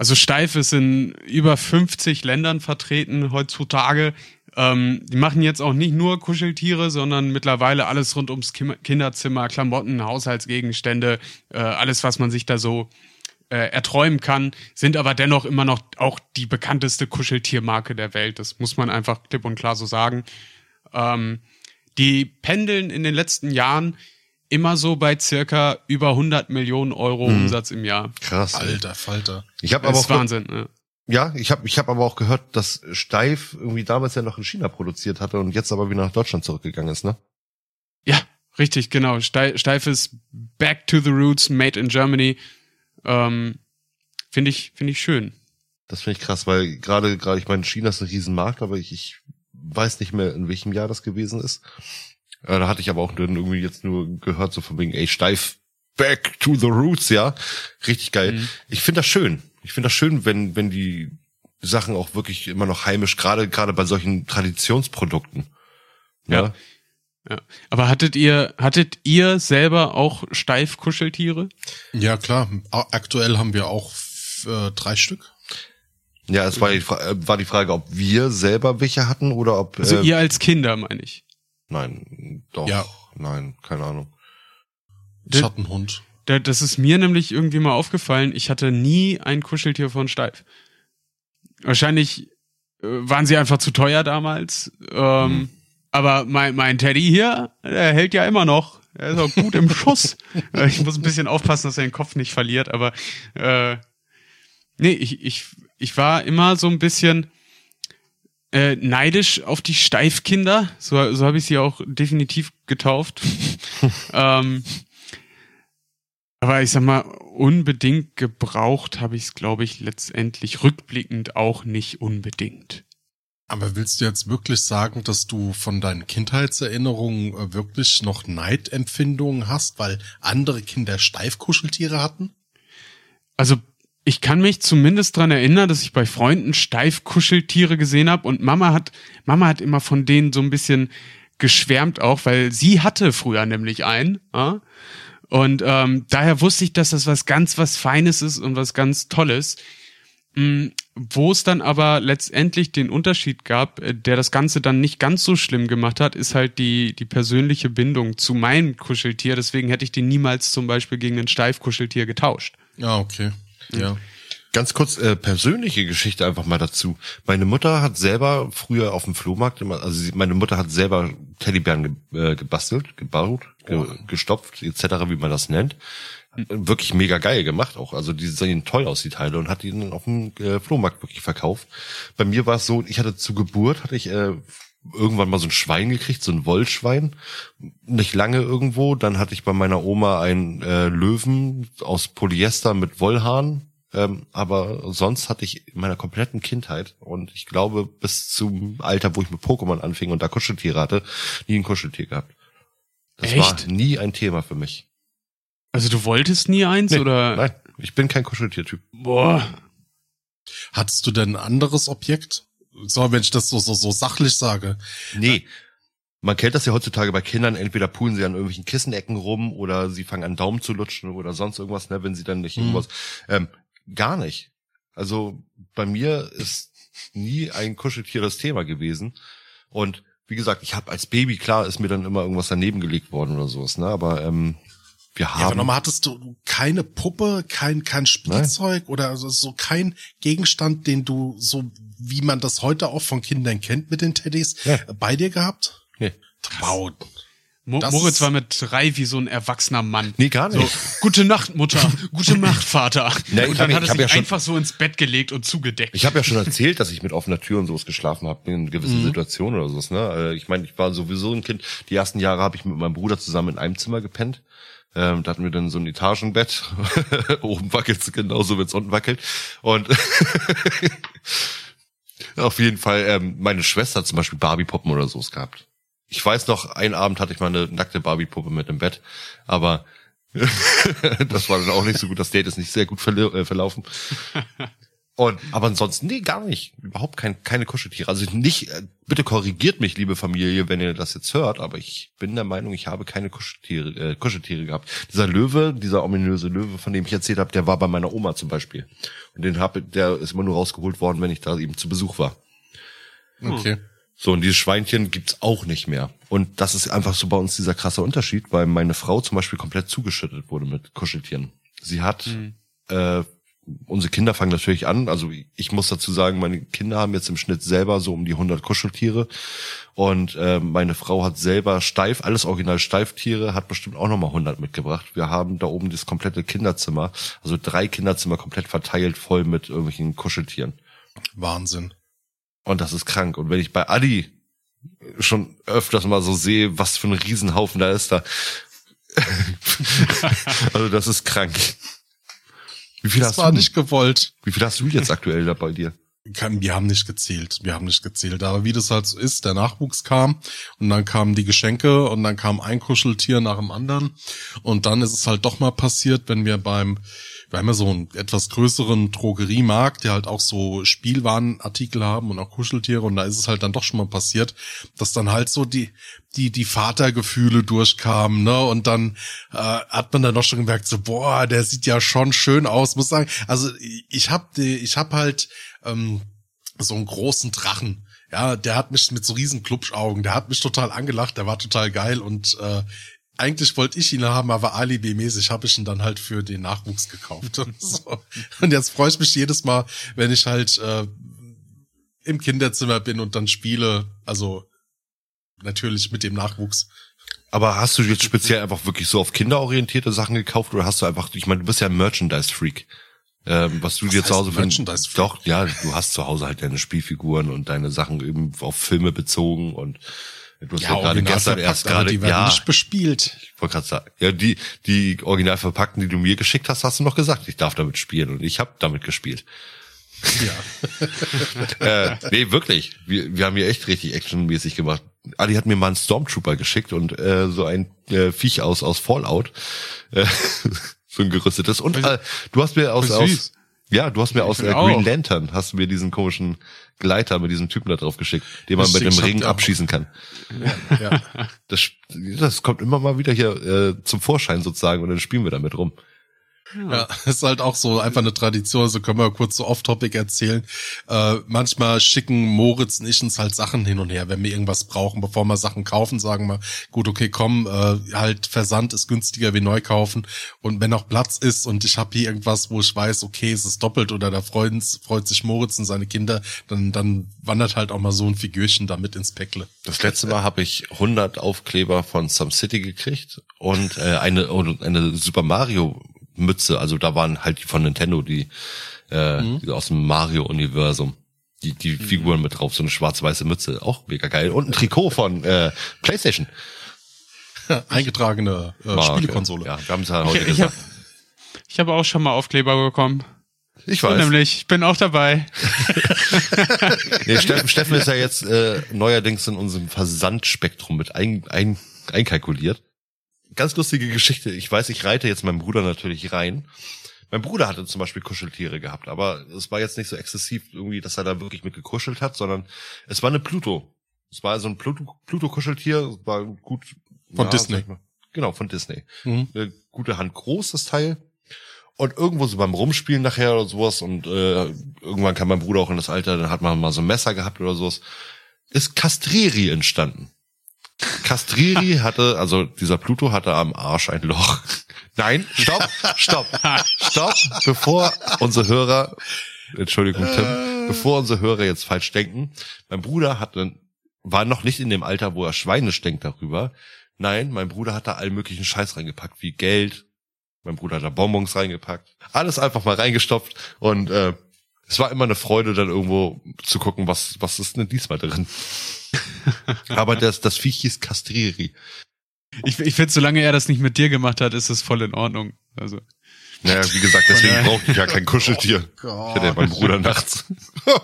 Speaker 3: Also Steif ist in über 50 Ländern vertreten heutzutage. Ähm, die machen jetzt auch nicht nur Kuscheltiere, sondern mittlerweile alles rund ums Kinderzimmer, Klamotten, Haushaltsgegenstände, äh, alles, was man sich da so äh, erträumen kann, sind aber dennoch immer noch auch die bekannteste Kuscheltiermarke der Welt. Das muss man einfach klipp und klar so sagen. Ähm, die pendeln in den letzten Jahren immer so bei circa über 100 Millionen Euro hm. Umsatz im Jahr.
Speaker 1: Krass.
Speaker 2: Alter Falter.
Speaker 1: Ich habe aber auch Wahnsinn. Ja. Ja, ich habe ich hab aber auch gehört, dass Steif irgendwie damals ja noch in China produziert hatte und jetzt aber wieder nach Deutschland zurückgegangen ist, ne?
Speaker 3: Ja, richtig, genau. Steif ist back to the roots, made in Germany. Ähm, finde ich, finde ich schön.
Speaker 1: Das finde ich krass, weil gerade, gerade, ich meine, China ist ein Riesenmarkt, aber ich, ich weiß nicht mehr, in welchem Jahr das gewesen ist. Äh, da hatte ich aber auch dann irgendwie jetzt nur gehört, so von wegen, ey, steif, back to the roots, ja. Richtig geil. Mhm. Ich finde das schön. Ich finde das schön, wenn, wenn die Sachen auch wirklich immer noch heimisch, gerade, gerade bei solchen Traditionsprodukten.
Speaker 3: Ja. ja. Ja. Aber hattet ihr, hattet ihr selber auch Steifkuscheltiere?
Speaker 2: Ja, klar. Aktuell haben wir auch äh, drei Stück.
Speaker 1: Ja, es war die, äh, war die Frage, ob wir selber welche hatten oder ob.
Speaker 3: Also äh, ihr als Kinder, meine ich.
Speaker 1: Nein, doch. Ja. Nein, keine Ahnung.
Speaker 2: Schattenhund.
Speaker 3: Das ist mir nämlich irgendwie mal aufgefallen. Ich hatte nie ein Kuscheltier von Steif. Wahrscheinlich äh, waren sie einfach zu teuer damals. Ähm, hm. Aber mein, mein Teddy hier, der hält ja immer noch. Er ist auch gut im Schuss. Ich muss ein bisschen aufpassen, dass er den Kopf nicht verliert, aber äh, nee, ich, ich, ich war immer so ein bisschen äh, neidisch auf die Steifkinder. So, so habe ich sie auch definitiv getauft. ähm, aber ich sag mal, unbedingt gebraucht habe ich es, glaube ich, letztendlich rückblickend auch nicht unbedingt.
Speaker 2: Aber willst du jetzt wirklich sagen, dass du von deinen Kindheitserinnerungen äh, wirklich noch Neidempfindungen hast, weil andere Kinder Steifkuscheltiere hatten?
Speaker 3: Also ich kann mich zumindest dran erinnern, dass ich bei Freunden Steifkuscheltiere gesehen habe und Mama hat, Mama hat immer von denen so ein bisschen geschwärmt auch, weil sie hatte früher nämlich einen. Ja? Und ähm, daher wusste ich, dass das was ganz was Feines ist und was ganz Tolles. Mhm, wo es dann aber letztendlich den Unterschied gab, äh, der das Ganze dann nicht ganz so schlimm gemacht hat, ist halt die, die persönliche Bindung zu meinem Kuscheltier. Deswegen hätte ich den niemals zum Beispiel gegen ein Steifkuscheltier getauscht.
Speaker 2: Ja, okay. Ja.
Speaker 1: Ganz kurz äh, persönliche Geschichte einfach mal dazu. Meine Mutter hat selber früher auf dem Flohmarkt immer, also sie, meine Mutter hat selber Teddybären ge, äh, gebastelt, gebaut, ge, oh. gestopft etc., wie man das nennt. Wirklich mega geil gemacht auch. Also die sehen toll aus, die Teile, und hat die dann auf dem äh, Flohmarkt wirklich verkauft. Bei mir war es so, ich hatte zur Geburt, hatte ich äh, irgendwann mal so ein Schwein gekriegt, so ein Wollschwein, nicht lange irgendwo. Dann hatte ich bei meiner Oma einen äh, Löwen aus Polyester mit Wollhaaren. Ähm, aber sonst hatte ich in meiner kompletten Kindheit und ich glaube bis zum Alter, wo ich mit Pokémon anfing und da Kuscheltiere hatte, nie ein Kuscheltier gehabt. Das Echt? war nie ein Thema für mich.
Speaker 3: Also du wolltest nie eins
Speaker 1: nee,
Speaker 3: oder?
Speaker 1: Nein, ich bin kein Kuscheltiertyp.
Speaker 3: Boah,
Speaker 2: Hattest du denn ein anderes Objekt? So, wenn ich das so, so, so sachlich sage.
Speaker 1: Nee. Man kennt das ja heutzutage bei Kindern, entweder pulen sie an irgendwelchen Kissenecken rum oder sie fangen an Daumen zu lutschen oder sonst irgendwas, ne, wenn sie dann nicht
Speaker 2: Mhm.
Speaker 1: irgendwas. Ähm, gar nicht. Also bei mir ist nie ein Kuscheltier das Thema gewesen. Und wie gesagt, ich habe als Baby, klar, ist mir dann immer irgendwas daneben gelegt worden oder sowas, ne? Aber ähm, wir
Speaker 2: Ja, aber
Speaker 1: haben.
Speaker 2: nochmal hattest du keine Puppe, kein, kein Spielzeug oder also so kein Gegenstand, den du so, wie man das heute auch von Kindern kennt mit den Teddys,
Speaker 1: Ja.
Speaker 2: bei dir gehabt?
Speaker 1: nee.
Speaker 2: Wow. Das
Speaker 3: Moritz war mit drei wie so ein erwachsener Mann.
Speaker 1: Nee, gar
Speaker 3: So,
Speaker 1: nicht.
Speaker 3: gute Nacht, Mutter. Gute Nacht, Vater.
Speaker 1: Ich
Speaker 3: und dann hat er sich
Speaker 1: ja schon-
Speaker 3: einfach so ins Bett gelegt und zugedeckt.
Speaker 1: Ich habe ja schon erzählt, dass ich mit offener Tür und sowas geschlafen habe in gewissen Situationen oder sowas. Ne? Äh, Ich meine, ich war sowieso ein Kind. Die ersten Jahre habe ich mit meinem Bruder zusammen in einem Zimmer gepennt. Ähm, da hatten wir dann so ein Etagenbett. Oben wackelt's genauso, wenn's unten wackelt. Und auf jeden Fall, ähm, meine Schwester hat zum Beispiel Barbie-Puppen oder sowas gehabt. Ich weiß noch, einen Abend hatte ich mal eine nackte Barbie-Puppe mit im Bett, aber das war dann auch nicht so gut. Das Date ist nicht sehr gut äh, verlaufen. Und, aber ansonsten, nee, gar nicht. Überhaupt kein, keine Kuscheltiere. Also nicht, äh, bitte korrigiert mich, liebe Familie, wenn ihr das jetzt hört, aber ich bin der Meinung, ich habe keine Kuscheltiere, äh, Kuscheltiere gehabt. Dieser Löwe, dieser ominöse Löwe, von dem ich erzählt habe, der war bei meiner Oma zum Beispiel. Und den habe, der ist immer nur rausgeholt worden, wenn ich da eben zu Besuch war.
Speaker 2: Okay.
Speaker 1: So, und dieses Schweinchen gibt's auch nicht mehr. Und das ist einfach so bei uns dieser krasse Unterschied, weil meine Frau zum Beispiel komplett zugeschüttet wurde mit Kuscheltieren. Sie hat, äh, unsere Kinder fangen natürlich an, also ich muss dazu sagen, meine Kinder haben jetzt im Schnitt selber so um die 100 Kuscheltiere und äh, meine Frau hat selber steif, alles original Steiftiere, hat bestimmt auch nochmal 100 mitgebracht. Wir haben da oben das komplette Kinderzimmer, also drei Kinderzimmer komplett verteilt voll mit irgendwelchen Kuscheltieren.
Speaker 2: Wahnsinn.
Speaker 1: Und das ist krank. Und wenn ich bei Adi schon öfters mal so sehe, was für ein Riesenhaufen da ist da. also das ist krank. Wie viel,
Speaker 2: Das
Speaker 1: hast
Speaker 2: war
Speaker 1: du,
Speaker 2: nicht gewollt.
Speaker 1: wie viel hast du jetzt aktuell da bei dir?
Speaker 2: Kann- Wir haben nicht gezählt. Wir haben nicht gezählt. Aber wie das halt so ist, der Nachwuchs kam und dann kamen die Geschenke und dann kam ein Kuscheltier nach dem anderen. Und dann ist es halt doch mal passiert, wenn wir beim, wir haben ja so einen etwas größeren Drogeriemarkt, der halt auch so Spielwarenartikel haben und auch Kuscheltiere. Und da ist es halt dann doch schon mal passiert, dass dann halt so die, die, die Vatergefühle durchkamen, ne? Und dann äh, hat man dann doch schon gemerkt, so, boah, der sieht ja schon schön aus, muss sagen. Also ich hab die, ich hab halt ähm, so einen großen Drachen. Ja, der hat mich mit so riesen Klubschaugen, der hat mich total angelacht, der war total geil und äh, eigentlich wollte ich ihn haben, aber alibi-mäßig habe ich ihn dann halt für den Nachwuchs gekauft. Und, so. und jetzt freue ich mich jedes Mal, wenn ich halt äh, im Kinderzimmer bin und dann spiele, also natürlich mit dem Nachwuchs.
Speaker 1: Aber hast du jetzt speziell einfach wirklich so auf kinderorientierte Sachen gekauft oder hast du einfach, ich meine, du bist ja ein Merchandise-Freak. Ähm, was du
Speaker 2: Was
Speaker 1: dir zu Hause
Speaker 2: Merchandise-Freak?
Speaker 1: Doch, ja, du hast zu Hause halt deine Spielfiguren und deine Sachen eben auf Filme bezogen und du hast ja, gerade
Speaker 2: original
Speaker 1: gestern erst gerade, ja,
Speaker 2: nicht bespielt.
Speaker 1: Ich wollte gerade sagen, ja, die, die original verpackten, die du mir geschickt hast, hast du noch gesagt, ich darf damit spielen und ich habe damit gespielt.
Speaker 2: Ja.
Speaker 1: äh, nee, wirklich. Wir, wir haben hier echt richtig actionmäßig gemacht. Ali hat mir mal einen Stormtrooper geschickt und äh, so ein äh, Viech aus aus Fallout, äh, so ein gerüstetes. Und äh, du hast mir aus, aus ja, du hast mir aus äh. Green Lantern hast du mir diesen komischen Gleiter mit diesem Typen da drauf geschickt, den man mit dem Ring abschießen kann.
Speaker 2: ja.
Speaker 1: Das, das kommt immer mal wieder hier äh, zum Vorschein sozusagen und dann spielen wir damit rum.
Speaker 2: Ja, ist halt auch so einfach eine Tradition, so können wir kurz so off-topic erzählen. Äh, manchmal schicken Moritz und ich uns halt Sachen hin und her, wenn wir irgendwas brauchen, bevor wir Sachen kaufen, sagen wir, gut, okay, komm, äh, halt Versand ist günstiger wie neu kaufen und wenn noch Platz ist und ich habe hier irgendwas, wo ich weiß, okay, es ist doppelt oder da freuen, freut sich Moritz und seine Kinder, dann, dann wandert halt auch mal so ein Figürchen damit ins Päckle.
Speaker 1: Das letzte Mal habe ich 100 Aufkleber von Some City gekriegt und äh, eine eine Super Mario Mütze. Also da waren halt die von Nintendo, die, äh,
Speaker 2: Mhm.
Speaker 1: die aus dem Mario Universum. Die, die Figuren mit drauf, so eine schwarz-weiße Mütze, auch mega geil. Und ein Trikot von äh, PlayStation.
Speaker 2: Eingetragene äh,
Speaker 1: Marke.
Speaker 2: Spielekonsole.
Speaker 1: Ja, wir haben es ja heute
Speaker 3: Ich, ich habe
Speaker 1: gesagt.
Speaker 3: ich hab auch schon mal Aufkleber bekommen.
Speaker 1: Ich
Speaker 3: So
Speaker 1: weiß.
Speaker 3: nämlich, ich bin auch dabei.
Speaker 1: Nee, Steffen, Steffen ist ja jetzt äh, neuerdings in unserem Versandspektrum mit ein, ein, einkalkuliert. Ganz lustige Geschichte. Ich weiß, ich reite jetzt meinem Bruder natürlich rein. Mein Bruder hatte zum Beispiel Kuscheltiere gehabt, aber es war jetzt nicht so exzessiv irgendwie, dass er da wirklich mit gekuschelt hat, sondern es war eine Pluto. Es war so ein Pluto- Pluto-Kuscheltier, war gut.
Speaker 2: Von
Speaker 1: ja,
Speaker 2: Disney.
Speaker 1: Genau, von Disney.
Speaker 2: Mhm.
Speaker 1: Eine gute Hand groß, das Teil. Und irgendwo so beim Rumspielen nachher oder sowas und äh, irgendwann kam mein Bruder auch in das Alter, dann hat man mal so ein Messer gehabt oder sowas, ist Castreri entstanden. Castreri hatte, also dieser Pluto hatte am Arsch ein Loch. Nein, stopp, stopp, stopp, bevor unsere Hörer, Entschuldigung Tim, bevor unsere Hörer jetzt falsch denken, mein Bruder hatte, war noch nicht in dem Alter, wo er Schweinisch denkt darüber. Nein, mein Bruder hat da allen möglichen Scheiß reingepackt, wie Geld. Mein Bruder hat da Bonbons reingepackt. Alles einfach mal reingestopft und äh, es war immer eine Freude, dann irgendwo zu gucken, was, was ist denn diesmal drin. Aber das, das Viech hieß Castreri.
Speaker 3: Ich, ich finde, solange er das nicht mit dir gemacht hat, ist es voll in Ordnung. Also.
Speaker 1: Naja, wie gesagt, deswegen brauchte ich ja kein Kuscheltier. Ich hatte ja meinen Bruder nachts.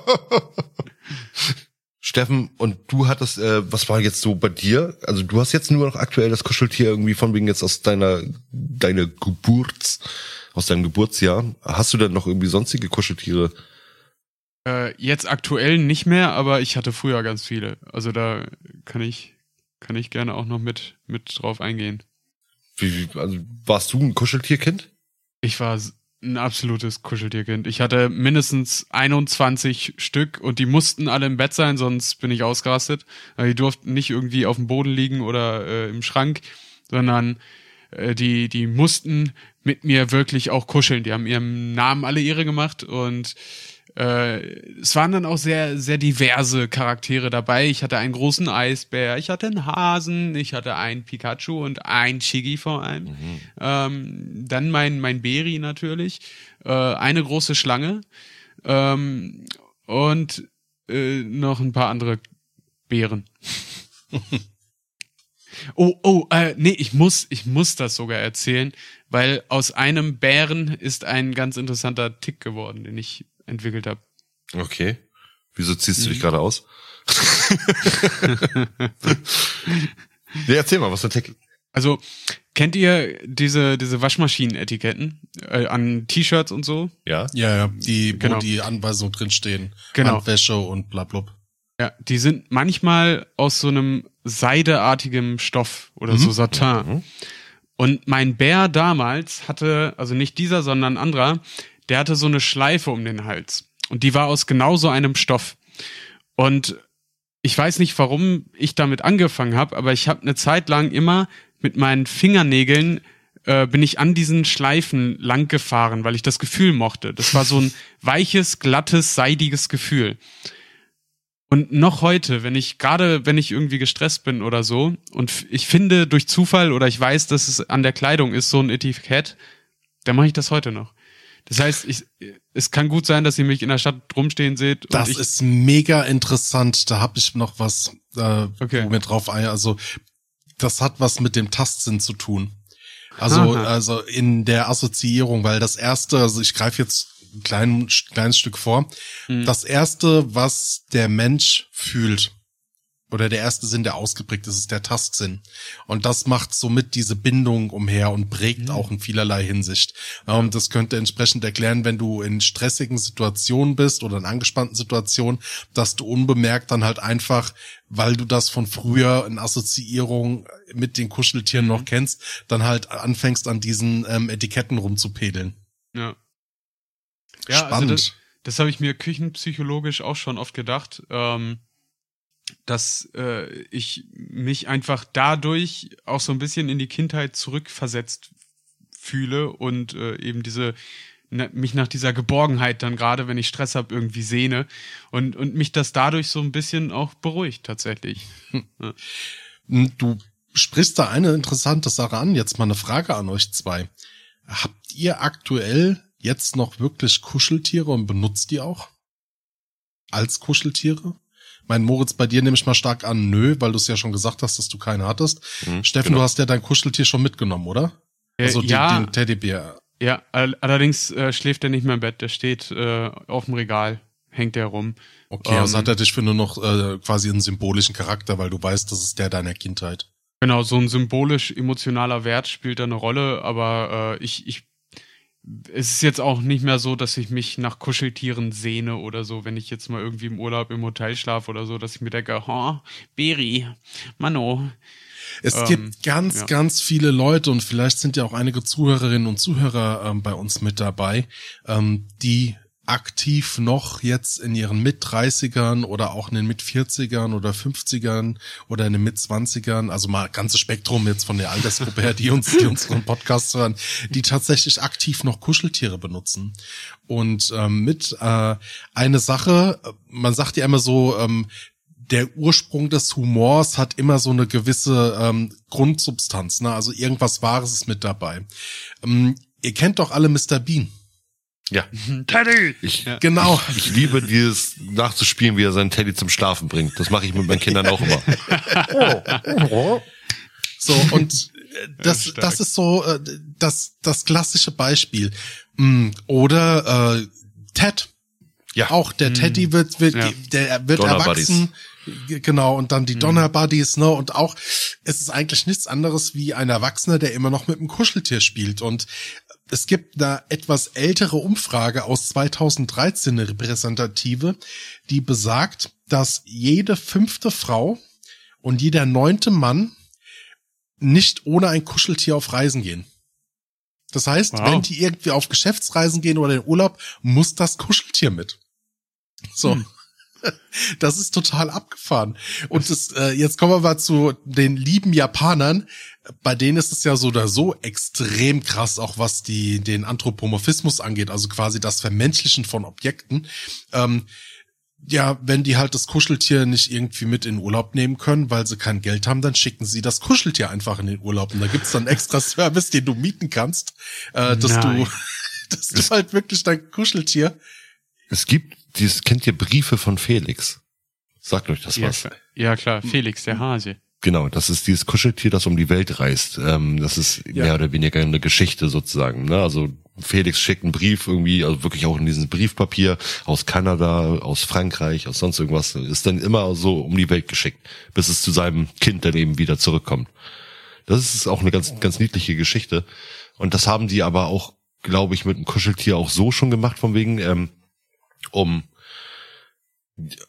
Speaker 1: Steffen, und du hattest, äh, was war jetzt so bei dir? Also du hast jetzt nur noch aktuell das Kuscheltier irgendwie von wegen jetzt aus deiner, deiner Geburts, aus deinem Geburtsjahr. Hast du denn noch irgendwie sonstige Kuscheltiere?
Speaker 3: Äh, jetzt aktuell nicht mehr, aber ich hatte früher ganz viele. Also da kann ich, kann ich gerne auch noch mit, mit drauf eingehen.
Speaker 1: Wie, wie- also warst du ein Kuscheltierkind?
Speaker 3: Ich war ein absolutes Kuscheltierkind. Ich hatte mindestens 21 Stück und die mussten alle im Bett sein, sonst bin ich ausgerastet. Die durften nicht irgendwie auf dem Boden liegen oder äh, im Schrank, sondern äh, die, die mussten mit mir wirklich auch kuscheln. Die haben ihrem Namen alle Ehre gemacht und äh, es waren dann auch sehr, sehr diverse Charaktere dabei. Ich hatte einen großen Eisbär, ich hatte einen Hasen, ich hatte einen Pikachu und einen Chigi vor allem. Ähm, dann mein, mein Beri natürlich, äh, eine große Schlange ähm, und äh, noch ein paar andere Bären. oh, oh, äh, nee, ich muss, ich muss das sogar erzählen, weil aus einem Bären ist ein ganz interessanter Tick geworden, den ich entwickelt habe.
Speaker 1: Okay. Wieso ziehst du dich
Speaker 3: Mhm.
Speaker 1: gerade aus? nee, erzähl mal, was für ein Tick.
Speaker 3: Also, kennt ihr diese, diese Waschmaschinen-Etiketten äh, an T-Shirts und so?
Speaker 1: Ja?
Speaker 2: Ja, ja, die,
Speaker 3: Genau.
Speaker 2: wo die Anweisungen drinstehen.
Speaker 3: Genau.
Speaker 2: Handwäsche und bla blub.
Speaker 3: Ja, die sind manchmal aus so einem seideartigem Stoff oder so Satin.
Speaker 1: Mhm.
Speaker 3: Und mein Bär damals hatte, also nicht dieser, sondern ein anderer, der hatte so eine Schleife um den Hals. Und die war aus genau so einem Stoff. Und ich weiß nicht, warum ich damit angefangen habe, aber ich habe eine Zeit lang immer mit meinen Fingernägeln äh, bin ich an diesen Schleifen lang gefahren, weil ich das Gefühl mochte. Das war so ein weiches, glattes, seidiges Gefühl. Und noch heute, wenn ich gerade, wenn ich irgendwie gestresst bin oder so, und ich finde durch Zufall oder ich weiß, dass es an der Kleidung ist, so ein Etikett, dann mache ich das heute noch. Das heißt, ich, es kann gut sein, dass ihr mich in der Stadt rumstehen seht.
Speaker 2: Das
Speaker 3: und ich,
Speaker 2: ist mega interessant. Da habe ich noch was, äh,
Speaker 3: Okay.
Speaker 2: wo mir drauf ein. Also das hat was mit dem Tastsinn zu tun. Also
Speaker 3: Aha.
Speaker 2: also in der Assoziierung, weil das erste, also ich greife jetzt ein klein, kleines Stück vor.
Speaker 3: Hm.
Speaker 2: Das erste, was der Mensch fühlt, oder der erste Sinn, der ausgeprägt ist, ist der Tastsinn. Und das macht somit diese Bindung umher und prägt auch in vielerlei Hinsicht. Ähm, das könnte entsprechend erklären, wenn du in stressigen Situationen bist oder in angespannten Situationen, dass du unbemerkt dann halt einfach, weil du das von früher in Assoziierung mit den Kuscheltieren noch kennst, dann halt anfängst an diesen ähm, Etiketten rumzupedeln.
Speaker 3: ja. Ja,
Speaker 2: Spannend.
Speaker 3: Also das, das habe ich mir küchenpsychologisch auch schon oft gedacht, ähm, dass äh, ich mich einfach dadurch auch so ein bisschen in die Kindheit zurückversetzt fühle und äh, eben diese na, mich nach dieser Geborgenheit dann gerade, wenn ich Stress habe, irgendwie sehne und und mich das dadurch so ein bisschen auch beruhigt tatsächlich.
Speaker 2: Hm, Du sprichst da eine interessante Sache an. Jetzt mal eine Frage an euch zwei. Habt ihr aktuell jetzt noch wirklich Kuscheltiere und benutzt die auch? Als Kuscheltiere? Mein Moritz, bei dir nehme ich mal stark an, nö, weil du es ja schon gesagt hast, dass du keine hattest.
Speaker 1: Mhm,
Speaker 2: Steffen,
Speaker 1: genau.
Speaker 2: du hast ja dein Kuscheltier schon mitgenommen, oder?
Speaker 3: Äh,
Speaker 2: Also die,
Speaker 3: ja,
Speaker 2: den Teddybär.
Speaker 3: ja. all- Allerdings äh, schläft er nicht mehr im Bett. Der steht äh, auf dem Regal, hängt er rum.
Speaker 2: Okay, also
Speaker 3: Ähm,
Speaker 2: hat er dich für nur noch äh, quasi einen symbolischen Charakter, weil du weißt, das ist der deiner Kindheit.
Speaker 3: Genau, so ein symbolisch emotionaler Wert spielt da eine Rolle, aber äh, ich, ich es ist jetzt auch nicht mehr so, dass ich mich nach Kuscheltieren sehne oder so, wenn ich jetzt mal irgendwie im Urlaub im Hotel schlafe oder so, dass ich mir denke, oh, Beri, Mano.
Speaker 2: Es ähm, gibt ganz, ja. ganz viele Leute und vielleicht sind ja auch einige Zuhörerinnen und Zuhörer ähm, bei uns mit dabei, ähm, die aktiv noch jetzt in ihren Mit-30ern oder auch in den Mit-40ern oder 50ern oder in den Mit-20ern, also mal ganzes Spektrum jetzt von der Altersgruppe her, die uns, die unseren Podcast hören, die tatsächlich aktiv noch Kuscheltiere benutzen. Und ähm, mit äh, eine Sache, man sagt ja immer so, ähm, der Ursprung des Humors hat immer so eine gewisse ähm, Grundsubstanz, ne? also irgendwas Wahres ist mit dabei. Ähm, ihr kennt doch alle Mr. Bean.
Speaker 1: Ja. Teddy! Ich, ja. Genau. Ich, ich, liebe dieses nachzuspielen, wie er seinen Teddy zum Schlafen bringt. Das mache ich mit meinen Kindern auch immer.
Speaker 2: so, und äh, das, das ist so äh, das, das klassische Beispiel. Mm, oder äh, Ted. Ja. Auch der mm. Teddy wird, wird, ja. der wird Donner erwachsen. Buddies. Genau, und dann die mm. Donner Buddies, ne? Und auch, es ist eigentlich nichts anderes wie ein Erwachsener, der immer noch mit einem Kuscheltier spielt. Und es gibt eine etwas ältere Umfrage aus 2013, eine repräsentative, die besagt, dass jede fünfte Frau und jeder neunte Mann nicht ohne ein Kuscheltier auf Reisen gehen. Das heißt, wow. wenn die irgendwie auf Geschäftsreisen gehen oder in Urlaub, muss das Kuscheltier mit. So. Hm. Das ist total abgefahren. Und das, äh, jetzt kommen wir mal zu den lieben Japanern. Bei denen ist es ja so oder so extrem krass, auch was die den Anthropomorphismus angeht, also quasi das Vermenschlichen von Objekten. Ähm, ja, wenn die halt das Kuscheltier nicht irgendwie mit in Urlaub nehmen können, weil sie kein Geld haben, dann schicken sie das Kuscheltier einfach in den Urlaub. Und da gibt's dann extra Service, den du mieten kannst, äh, dass Nein. du, dass du halt wirklich dein Kuscheltier.
Speaker 1: Es gibt dieses, kennt ihr Briefe von Felix? Sagt euch das
Speaker 3: ja,
Speaker 1: was?
Speaker 3: Klar. Ja klar, Felix, der Hase.
Speaker 1: Genau, das ist dieses Kuscheltier, das um die Welt reist. Ähm, das ist ja. mehr oder weniger eine Geschichte sozusagen. Ne? Also Felix schickt einen Brief irgendwie, also wirklich auch in diesem Briefpapier aus Kanada, aus Frankreich, aus sonst irgendwas, ist dann immer so um die Welt geschickt, bis es zu seinem Kind dann eben wieder zurückkommt. Das ist auch eine ganz, ganz niedliche Geschichte. Und das haben die aber auch, glaube ich, mit dem Kuscheltier auch so schon gemacht, von wegen, ähm, um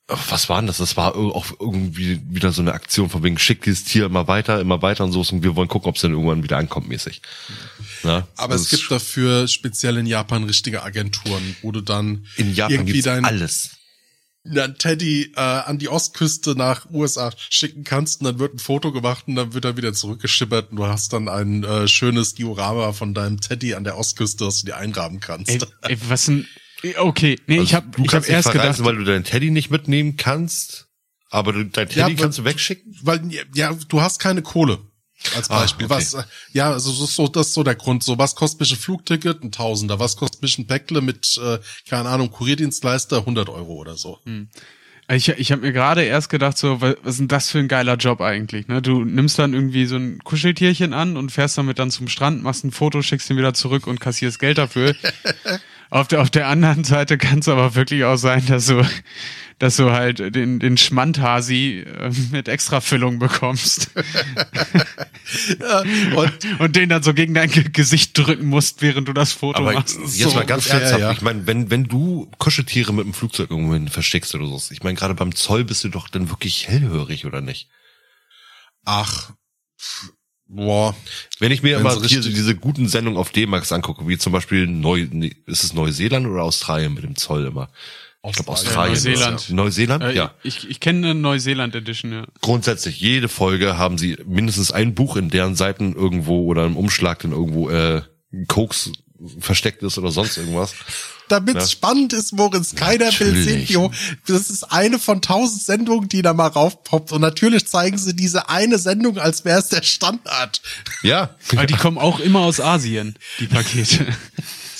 Speaker 1: was war denn das? Das war auch irgendwie wieder so eine Aktion von wegen schick dieses Tier immer weiter, immer weiter und so und wir wollen gucken, ob es dann irgendwann wieder ankommt mäßig.
Speaker 2: Na? Aber das es gibt dafür speziell in Japan richtige Agenturen, wo du dann
Speaker 1: in Japan irgendwie dein alles
Speaker 2: dann Teddy äh, an die Ostküste nach USA schicken kannst und dann wird ein Foto gemacht und dann wird er wieder zurückgeschippert und du hast dann ein äh, schönes Diorama von deinem Teddy an der Ostküste, das du dir eingraben kannst.
Speaker 3: Ey, ey, was ein Okay, nee, also ich habe ich hab erst gedacht,
Speaker 1: weil du deinen Teddy nicht mitnehmen kannst, aber du, dein Teddy ja, kannst du wegschicken,
Speaker 2: weil ja, du hast keine Kohle. Als ah, Beispiel. Ah, okay. Was, ja, also das ist so, das ist so der Grund. So, was kostet mich ein Flugticket? Ein Tausender. Was kostet mich ein Päckle mit, äh, keine Ahnung, Kurierdienstleister? 100 Euro oder so. Hm.
Speaker 3: Ich, ich habe mir gerade erst gedacht, so, was ist denn das für ein geiler Job eigentlich? Ne? Du nimmst dann irgendwie so ein Kuscheltierchen an und fährst damit dann zum Strand, machst ein Foto, schickst ihn wieder zurück und kassierst Geld dafür. Auf der, auf der anderen Seite kann es aber wirklich auch sein, dass du, dass du halt den, den Schmandhasi äh, mit Extrafüllung bekommst. ja, und, und den dann so gegen dein Gesicht drücken musst, während du das Foto aber machst.
Speaker 1: Jetzt so mal ganz ungefähr, ernsthaft. Ja. Ich meine, wenn, wenn du Kuscheltiere mit dem Flugzeug irgendwohin versteckst oder so, ich meine, gerade beim Zoll bist du doch dann wirklich hellhörig, oder nicht?
Speaker 2: Ach, Boah.
Speaker 1: Wenn ich mir immer hier so diese guten Sendungen auf D-Max angucke, wie zum Beispiel Neu, ist es Neuseeland oder Australien mit dem Zoll immer? Ich glaube Australien.
Speaker 3: Neuseeland.
Speaker 1: Neuseeland, äh, ja.
Speaker 3: Ich, ich kenne eine Neuseeland Edition, ja.
Speaker 1: Grundsätzlich, jede Folge haben sie mindestens ein Buch in deren Seiten irgendwo oder im Umschlag dann irgendwo äh, Koks versteckt ist oder sonst irgendwas.
Speaker 2: Damit es ja. spannend ist, Moritz, keiner will Silvio. Das ist eine von tausend Sendungen, die da mal raufpoppt. Und natürlich zeigen sie diese eine Sendung, als wäre es der Standard.
Speaker 1: Ja.
Speaker 3: Aber die kommen auch immer aus Asien, die Pakete.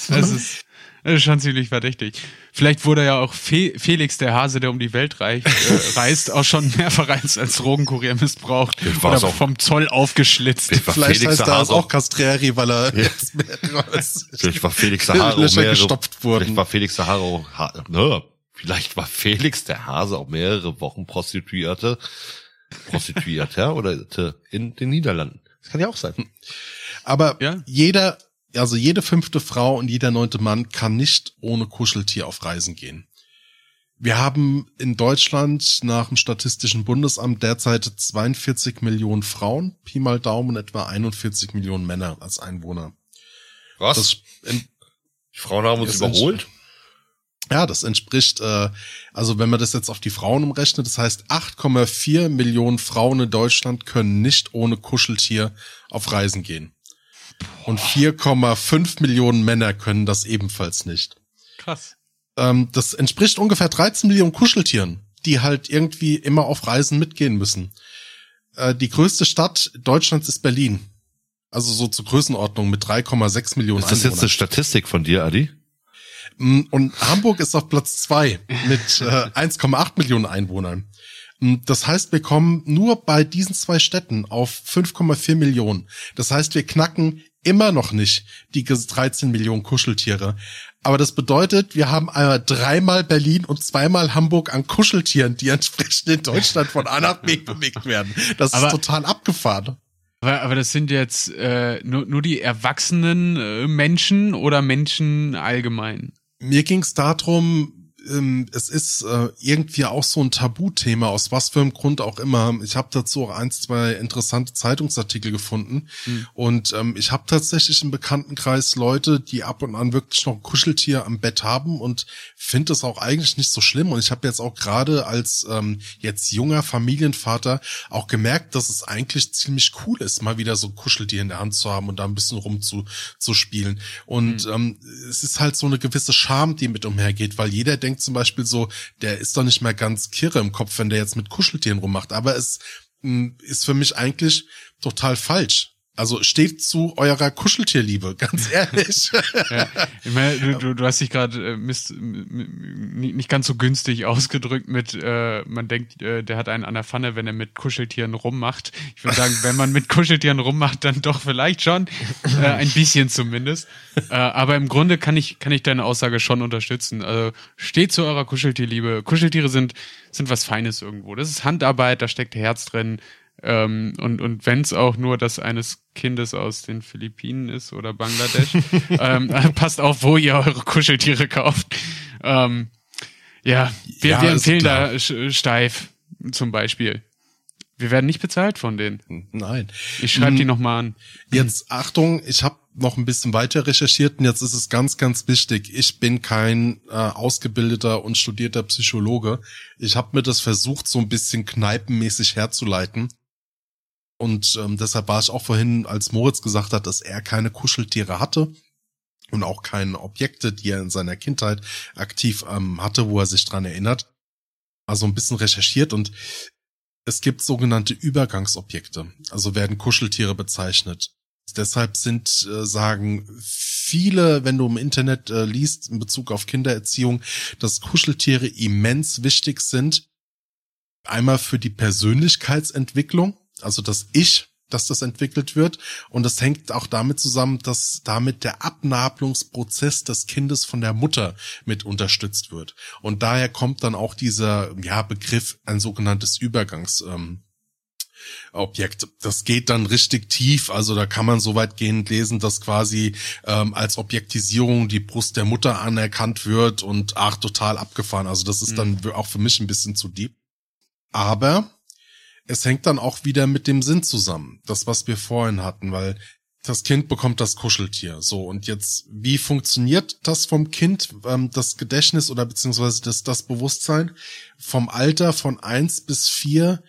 Speaker 3: Das ist, das ist schon ziemlich verdächtig. Vielleicht wurde ja auch Fe Felix, der Hase, der um die Welt reich, äh, reist, auch schon mehrfach als, als Drogenkurier missbraucht oder auch, vom Zoll aufgeschlitzt.
Speaker 2: Vielleicht Felix heißt er auch Castreri, weil er
Speaker 1: ja. Vielleicht war Felix der Hase auch mehrere,
Speaker 2: gestopft worden.
Speaker 1: Vielleicht war Felix der Hase auch, ne, vielleicht war Felix der Hase auch mehrere Wochen Prostituierte, Prostituierte, oder in den Niederlanden. Das kann ja auch sein.
Speaker 2: Aber ja? jeder also jede fünfte Frau und jeder neunte Mann kann nicht ohne Kuscheltier auf Reisen gehen. Wir haben in Deutschland nach dem Statistischen Bundesamt derzeit 42 Millionen Frauen, Pi mal Daumen, etwa 41 Millionen Männer als Einwohner.
Speaker 1: Was?
Speaker 2: Das,
Speaker 1: die Frauen haben uns überholt?
Speaker 2: Ja, das entspricht, äh, also wenn man das jetzt auf die Frauen umrechnet, das heißt 8,4 Millionen Frauen in Deutschland können nicht ohne Kuscheltier auf Reisen gehen. Und 4,5 Millionen Männer können das ebenfalls nicht.
Speaker 3: Krass.
Speaker 2: Ähm, das entspricht ungefähr 13 Millionen Kuscheltieren, die halt irgendwie immer auf Reisen mitgehen müssen. Äh, die größte Stadt Deutschlands ist Berlin. Also so zur Größenordnung mit 3,6 Millionen
Speaker 1: Ist das jetzt eine Statistik von dir, Adi?
Speaker 2: Mm, und Hamburg ist auf Platz zwei mit äh, 1,8 Millionen Einwohnern. Mm, das heißt, wir kommen nur bei diesen zwei Städten auf 5,4 Millionen. Das heißt, wir knacken immer noch nicht die 13 Millionen Kuscheltiere. Aber das bedeutet, wir haben einmal dreimal Berlin und zweimal Hamburg an Kuscheltieren, die entsprechend in Deutschland von A nach B bewegt werden. Das
Speaker 3: Aber
Speaker 2: ist total abgefahren.
Speaker 3: Aber, aber das sind jetzt äh, nur, nur die erwachsenen äh, Menschen oder Menschen allgemein?
Speaker 2: Mir ging es darum, ähm, es ist äh, irgendwie auch so ein Tabuthema, aus was für einem Grund auch immer. Ich habe dazu auch ein, zwei interessante Zeitungsartikel gefunden. Mhm. Und ähm, ich habe tatsächlich im Bekanntenkreis Leute, die ab und an wirklich noch ein Kuscheltier am Bett haben und finde es auch eigentlich nicht so schlimm. Und ich habe jetzt auch gerade als ähm, jetzt junger Familienvater auch gemerkt, dass es eigentlich ziemlich cool ist, mal wieder so ein Kuscheltier in der Hand zu haben und da ein bisschen rum zu, zu spielen. Und mhm. ähm, es ist halt so eine gewisse Scham, die mit umhergeht, weil jeder denkt zum Beispiel so, der ist doch nicht mehr ganz kirre im Kopf, wenn der jetzt mit Kuscheltieren rummacht. Aber es mh, hm, ist für mich eigentlich total falsch. Also steht zu eurer Kuscheltierliebe, ganz ehrlich.
Speaker 3: ja, ich meine, du, du hast dich gerade äh, nicht ganz so günstig ausgedrückt mit, äh, man denkt, äh, der hat einen an der Pfanne, wenn er mit Kuscheltieren rummacht. Ich würde sagen, wenn man mit Kuscheltieren rummacht, dann doch vielleicht schon, äh, ein bisschen zumindest. Äh, aber im Grunde kann ich, kann ich deine Aussage schon unterstützen. Also steht zu eurer Kuscheltierliebe. Kuscheltiere sind, sind was Feines irgendwo. Das ist Handarbeit, da steckt Herz drin. Ähm, und und wenn es auch nur das eines Kindes aus den Philippinen ist oder Bangladesch, ähm, passt auf, wo ihr eure Kuscheltiere kauft. Ähm, ja, wir, ja, wir empfehlen da steif zum Beispiel. Wir werden nicht bezahlt von denen.
Speaker 2: Nein.
Speaker 3: Ich schreibe die hm. nochmal an.
Speaker 2: Jetzt Achtung, ich habe noch ein bisschen weiter recherchiert und jetzt ist es ganz, ganz wichtig. Ich bin kein äh, ausgebildeter und studierter Psychologe. Ich habe mir das versucht, so ein bisschen kneipenmäßig herzuleiten. Und ähm, deshalb war ich auch vorhin, als Moritz gesagt hat, dass er keine Kuscheltiere hatte und auch keine Objekte, die er in seiner Kindheit aktiv ähm, hatte, wo er sich dran erinnert. Also ein bisschen recherchiert und es gibt sogenannte Übergangsobjekte, also werden Kuscheltiere bezeichnet. Deshalb sind, äh, sagen viele, wenn du im Internet äh, liest in Bezug auf Kindererziehung, dass Kuscheltiere immens wichtig sind. Einmal für die Persönlichkeitsentwicklung, also das Ich, dass das entwickelt wird. Und das hängt auch damit zusammen, dass damit der Abnabelungsprozess des Kindes von der Mutter mit unterstützt wird. Und daher kommt dann auch dieser ja, Begriff, ein sogenanntes Übergangs. Ähm, Objekt. Das geht dann richtig tief, also da kann man so weitgehend lesen, dass quasi ähm, als Objektisierung die Brust der Mutter anerkannt wird und ach, total abgefahren. Also das ist mhm. dann auch für mich ein bisschen zu deep. Aber es hängt dann auch wieder mit dem Sinn zusammen, das, was wir vorhin hatten, weil das Kind bekommt das Kuscheltier. So, und jetzt, wie funktioniert das vom Kind, ähm, das Gedächtnis oder beziehungsweise das, das Bewusstsein? Vom Alter von eins bis vier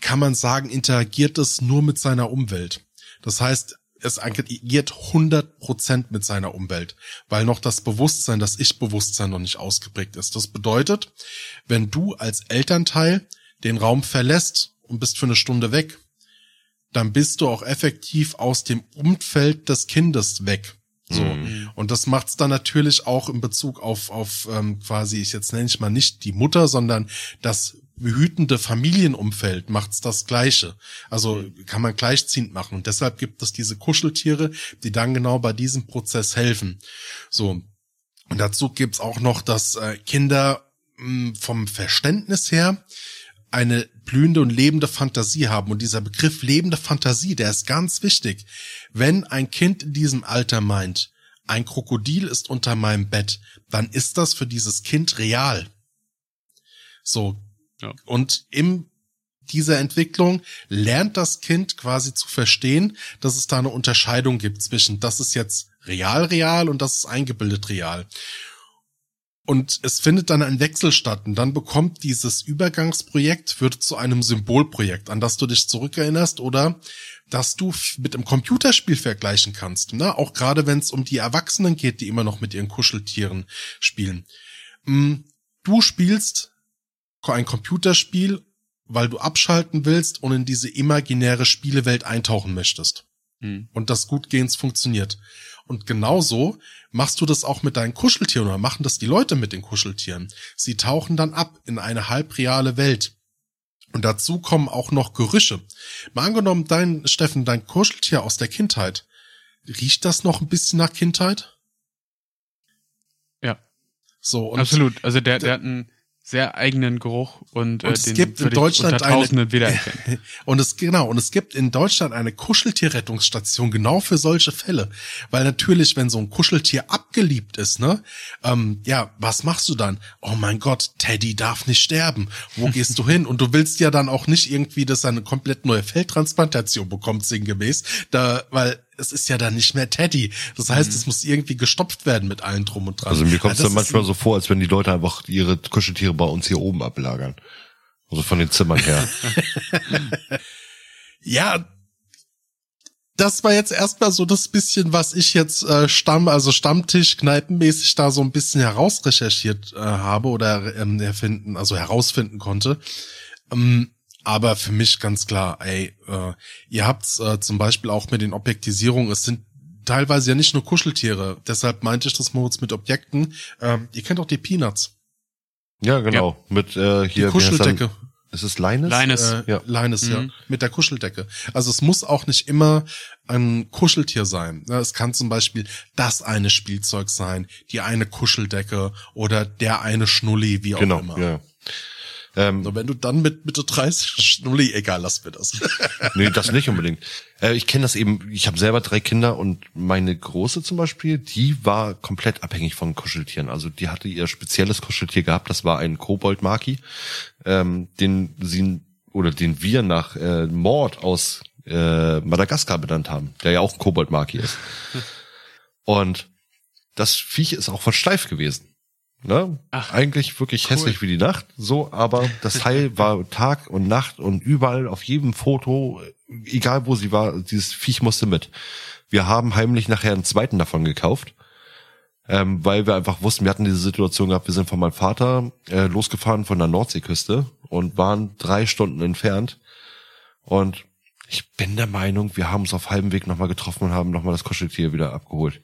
Speaker 2: kann man sagen, interagiert es nur mit seiner Umwelt. Das heißt, es agiert 100% mit seiner Umwelt, weil noch das Bewusstsein, das Ich-Bewusstsein noch nicht ausgeprägt ist. Das bedeutet, wenn du als Elternteil den Raum verlässt und bist für eine Stunde weg, dann bist du auch effektiv aus dem Umfeld des Kindes weg. So. Mhm. Und das macht's dann natürlich auch in Bezug auf, auf ähm, quasi, ich jetzt nenne ich mal nicht die Mutter, sondern das behütende Familienumfeld macht's das Gleiche. Also mhm. kann man gleichziehend machen. Und deshalb gibt es diese Kuscheltiere, die dann genau bei diesem Prozess helfen. So. Und dazu gibt's auch noch, dass äh, Kinder mh, vom Verständnis her eine blühende und lebende Fantasie haben. Und dieser Begriff lebende Fantasie, der ist ganz wichtig. Wenn ein Kind in diesem Alter meint, ein Krokodil ist unter meinem Bett, dann ist das für dieses Kind real. So. Ja. Und im dieser Entwicklung lernt das Kind quasi zu verstehen, dass es da eine Unterscheidung gibt zwischen das ist jetzt real real und das ist eingebildet real. Und es findet dann ein Wechsel statt und dann bekommt dieses Übergangsprojekt, wird zu einem Symbolprojekt, an das du dich zurückerinnerst oder das du mit einem Computerspiel vergleichen kannst. Ne? Auch gerade wenn es um die Erwachsenen geht, die immer noch mit ihren Kuscheltieren spielen. Mm, du spielst ein Computerspiel, weil du abschalten willst und in diese imaginäre Spielewelt eintauchen möchtest. Hm. Und das gutgehends funktioniert. Und genauso machst du das auch mit deinen Kuscheltieren oder machen das die Leute mit den Kuscheltieren. Sie tauchen dann ab in eine halbreale Welt. Und dazu kommen auch noch Gerüche. Mal angenommen, dein, Steffen, dein Kuscheltier aus der Kindheit. Riecht das noch ein bisschen nach Kindheit?
Speaker 3: Ja. So, und Absolut. Also der, der hat einen, sehr eigenen Geruch und,
Speaker 2: äh, und es den gibt in Deutschland
Speaker 3: eine wiedererkennen.
Speaker 2: und es genau und es gibt in Deutschland eine Kuscheltierrettungsstation genau für solche Fälle, weil natürlich wenn so ein Kuscheltier abgeliebt ist, ne, ähm, ja, was machst du dann? Oh mein Gott, Teddy darf nicht sterben. Wo gehst du hin? Und du willst ja dann auch nicht irgendwie, dass er eine komplett neue Feldtransplantation bekommt sinngemäß, da weil es ist ja dann nicht mehr Teddy. Das heißt, mhm. es muss irgendwie gestopft werden mit allen drum und dran.
Speaker 1: Also mir kommt es ja, dann manchmal so vor, als wenn die Leute einfach ihre Kuscheltiere bei uns hier oben ablagern. Also von den Zimmern her.
Speaker 2: ja, das war jetzt erstmal so das bisschen, was ich jetzt äh, Stamm, also Stammtisch kneipenmäßig da so ein bisschen herausrecherchiert äh, habe oder ähm, erfinden, also herausfinden konnte. Ähm, aber für mich ganz klar, ey, äh, ihr habt äh, zum Beispiel auch mit den Objektisierungen, es sind teilweise ja nicht nur Kuscheltiere, deshalb meinte ich das Moritz mit Objekten. Ähm, ihr kennt auch die Peanuts.
Speaker 1: Ja, genau. Ja. Mit äh, hier.
Speaker 2: Die Kuscheldecke.
Speaker 1: Ist es Leines?
Speaker 2: Leines. Äh, ja. Leines, mhm. ja. Mit der Kuscheldecke. Also es muss auch nicht immer ein Kuscheltier sein. Es kann zum Beispiel das eine Spielzeug sein, die eine Kuscheldecke oder der eine Schnulli, wie auch genau, immer. Ja. Ähm, so, wenn du dann mit Mitte 30 Schnulli, egal, lass mir das.
Speaker 1: nee, das nicht unbedingt. Äh, ich kenne das eben, ich habe selber drei Kinder und meine Große zum Beispiel, die war komplett abhängig von Kuscheltieren. Also die hatte ihr spezielles Kuscheltier gehabt, das war ein Kobold-Maki, ähm, den sie oder den wir nach äh, Mord aus äh, Madagaskar benannt haben, der ja auch ein Kobold-Maki ist. Und das Viech ist auch von steif gewesen. Ne? Ach, Eigentlich wirklich cool. hässlich wie die Nacht, so, aber das Teil war Tag und Nacht und überall auf jedem Foto, egal wo sie war, dieses Viech musste mit. Wir haben heimlich nachher einen zweiten davon gekauft, ähm, weil wir einfach wussten, wir hatten diese Situation gehabt, wir sind von meinem Vater äh, losgefahren von der Nordseeküste und waren drei Stunden entfernt und ich bin der Meinung, wir haben uns auf halbem Weg nochmal getroffen und haben nochmal das Kuscheltier wieder abgeholt.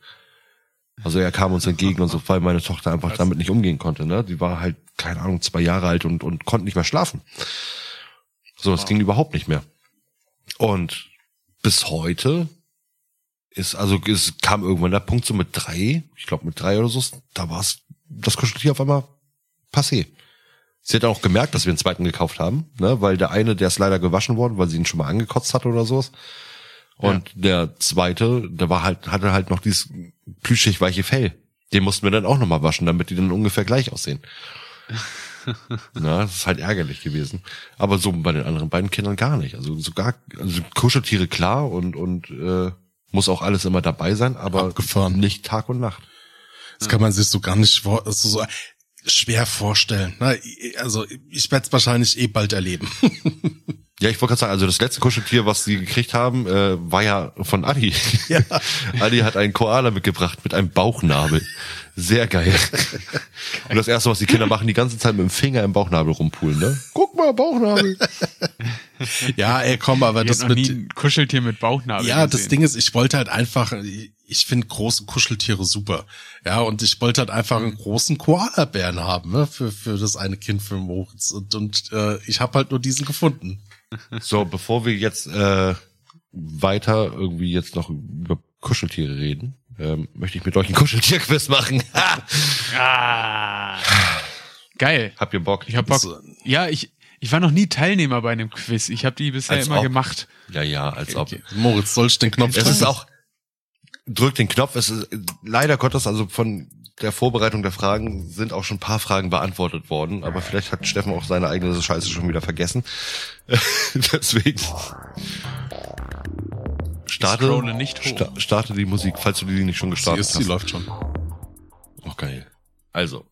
Speaker 1: Also er kam uns entgegen und so, weil meine Tochter einfach damit nicht umgehen konnte. Ne? Die war halt, keine Ahnung, zwei Jahre alt und, und konnte nicht mehr schlafen. So, das wow. ging überhaupt nicht mehr. Und bis heute ist, also es kam irgendwann der Punkt so mit drei, ich glaube mit drei oder so, da war es das Kuscheltier auf einmal passé. Sie hat auch gemerkt, dass wir einen zweiten gekauft haben, ne, weil der eine, der ist leider gewaschen worden, weil sie ihn schon mal angekotzt hat oder sowas. Und ja. der zweite, der war halt, hatte halt noch dieses plüschig weiche Fell. Den mussten wir dann auch nochmal waschen, damit die dann ungefähr gleich aussehen. Na, das ist halt ärgerlich gewesen. Aber so bei den anderen beiden Kindern gar nicht. Also sogar, also Kuscheltiere klar und, und äh, muss auch alles immer dabei sein, aber
Speaker 2: Abgefahren.
Speaker 1: nicht Tag und Nacht.
Speaker 2: Das kann man sich so gar nicht vor, also so schwer vorstellen. Also ich werde es wahrscheinlich eh bald erleben.
Speaker 1: Ja, ich wollte gerade sagen, also das letzte Kuscheltier, was sie gekriegt haben, äh, war ja von Adi. Ja. Adi hat einen Koala mitgebracht mit einem Bauchnabel. Sehr geil. Und das erste, was die Kinder machen, die ganze Zeit mit dem Finger im Bauchnabel rumpulen, ne? Guck mal, Bauchnabel.
Speaker 2: ja, ey, komm, aber
Speaker 3: ich
Speaker 2: das
Speaker 3: mit Kuscheltier mit Bauchnabel.
Speaker 2: Ja, gesehen. das Ding ist, ich wollte halt einfach, ich finde große Kuscheltiere super. Ja, und ich wollte halt einfach einen großen Koala-Bären haben, ne, für, für das eine Kind für Moritz. Und, und äh, ich habe halt nur diesen gefunden.
Speaker 1: So, bevor wir jetzt äh, weiter irgendwie jetzt noch über Kuscheltiere reden, ähm, möchte ich mit euch ein Kuscheltierquiz machen.
Speaker 3: ah, geil.
Speaker 1: Habt ihr Bock?
Speaker 3: Ich hab Bock. Ja, ich, Ich war noch nie Teilnehmer bei einem Quiz. Ich habe die bisher
Speaker 1: Als
Speaker 3: immer
Speaker 1: ob.
Speaker 3: gemacht.
Speaker 1: Ja, ja, als ob.
Speaker 2: Okay. Moritz, soll ich den Knopf
Speaker 1: Es
Speaker 2: drücken?
Speaker 1: ist auch, drück den Knopf, es ist, leider Gottes, also von der Vorbereitung der Fragen sind auch schon ein paar Fragen beantwortet worden, aber vielleicht hat Steffen auch seine eigene Scheiße schon wieder vergessen. Deswegen. Starte, sta starte die Musik, falls du die nicht schon
Speaker 2: sie,
Speaker 1: gestartet
Speaker 2: ist, sie
Speaker 1: hast.
Speaker 2: läuft schon.
Speaker 1: Oh, geil. Also.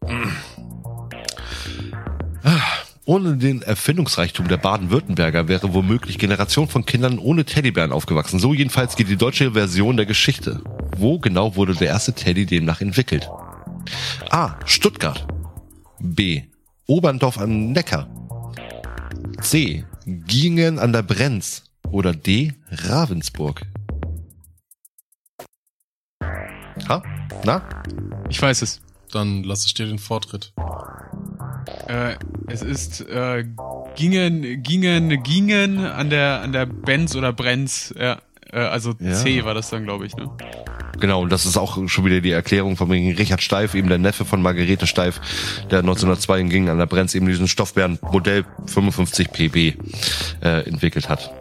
Speaker 1: Ohne den Erfindungsreichtum der Baden-Württemberger wäre womöglich Generation von Kindern ohne Teddybären aufgewachsen. So jedenfalls geht die deutsche Version der Geschichte. Wo genau wurde der erste Teddy demnach entwickelt? A. Stuttgart. B. Oberndorf am Neckar. C. Gingen an der Brenz. Oder D. Ravensburg. Ha? Na?
Speaker 3: Ich weiß es.
Speaker 2: Dann lasse ich dir den Vortritt.
Speaker 3: Äh, es ist äh, gingen, gingen, gingen an der an der Benz oder Brenz. Ja, äh, also
Speaker 1: Ja.
Speaker 3: C war das dann, glaube ich. Ne?
Speaker 1: Genau, und das ist auch schon wieder die Erklärung von Richard Steif, eben der Neffe von Margarete Steif, der 1902 in Gingen an der Brenz eben diesen Stoffbären Modell 55 PB äh, entwickelt hat.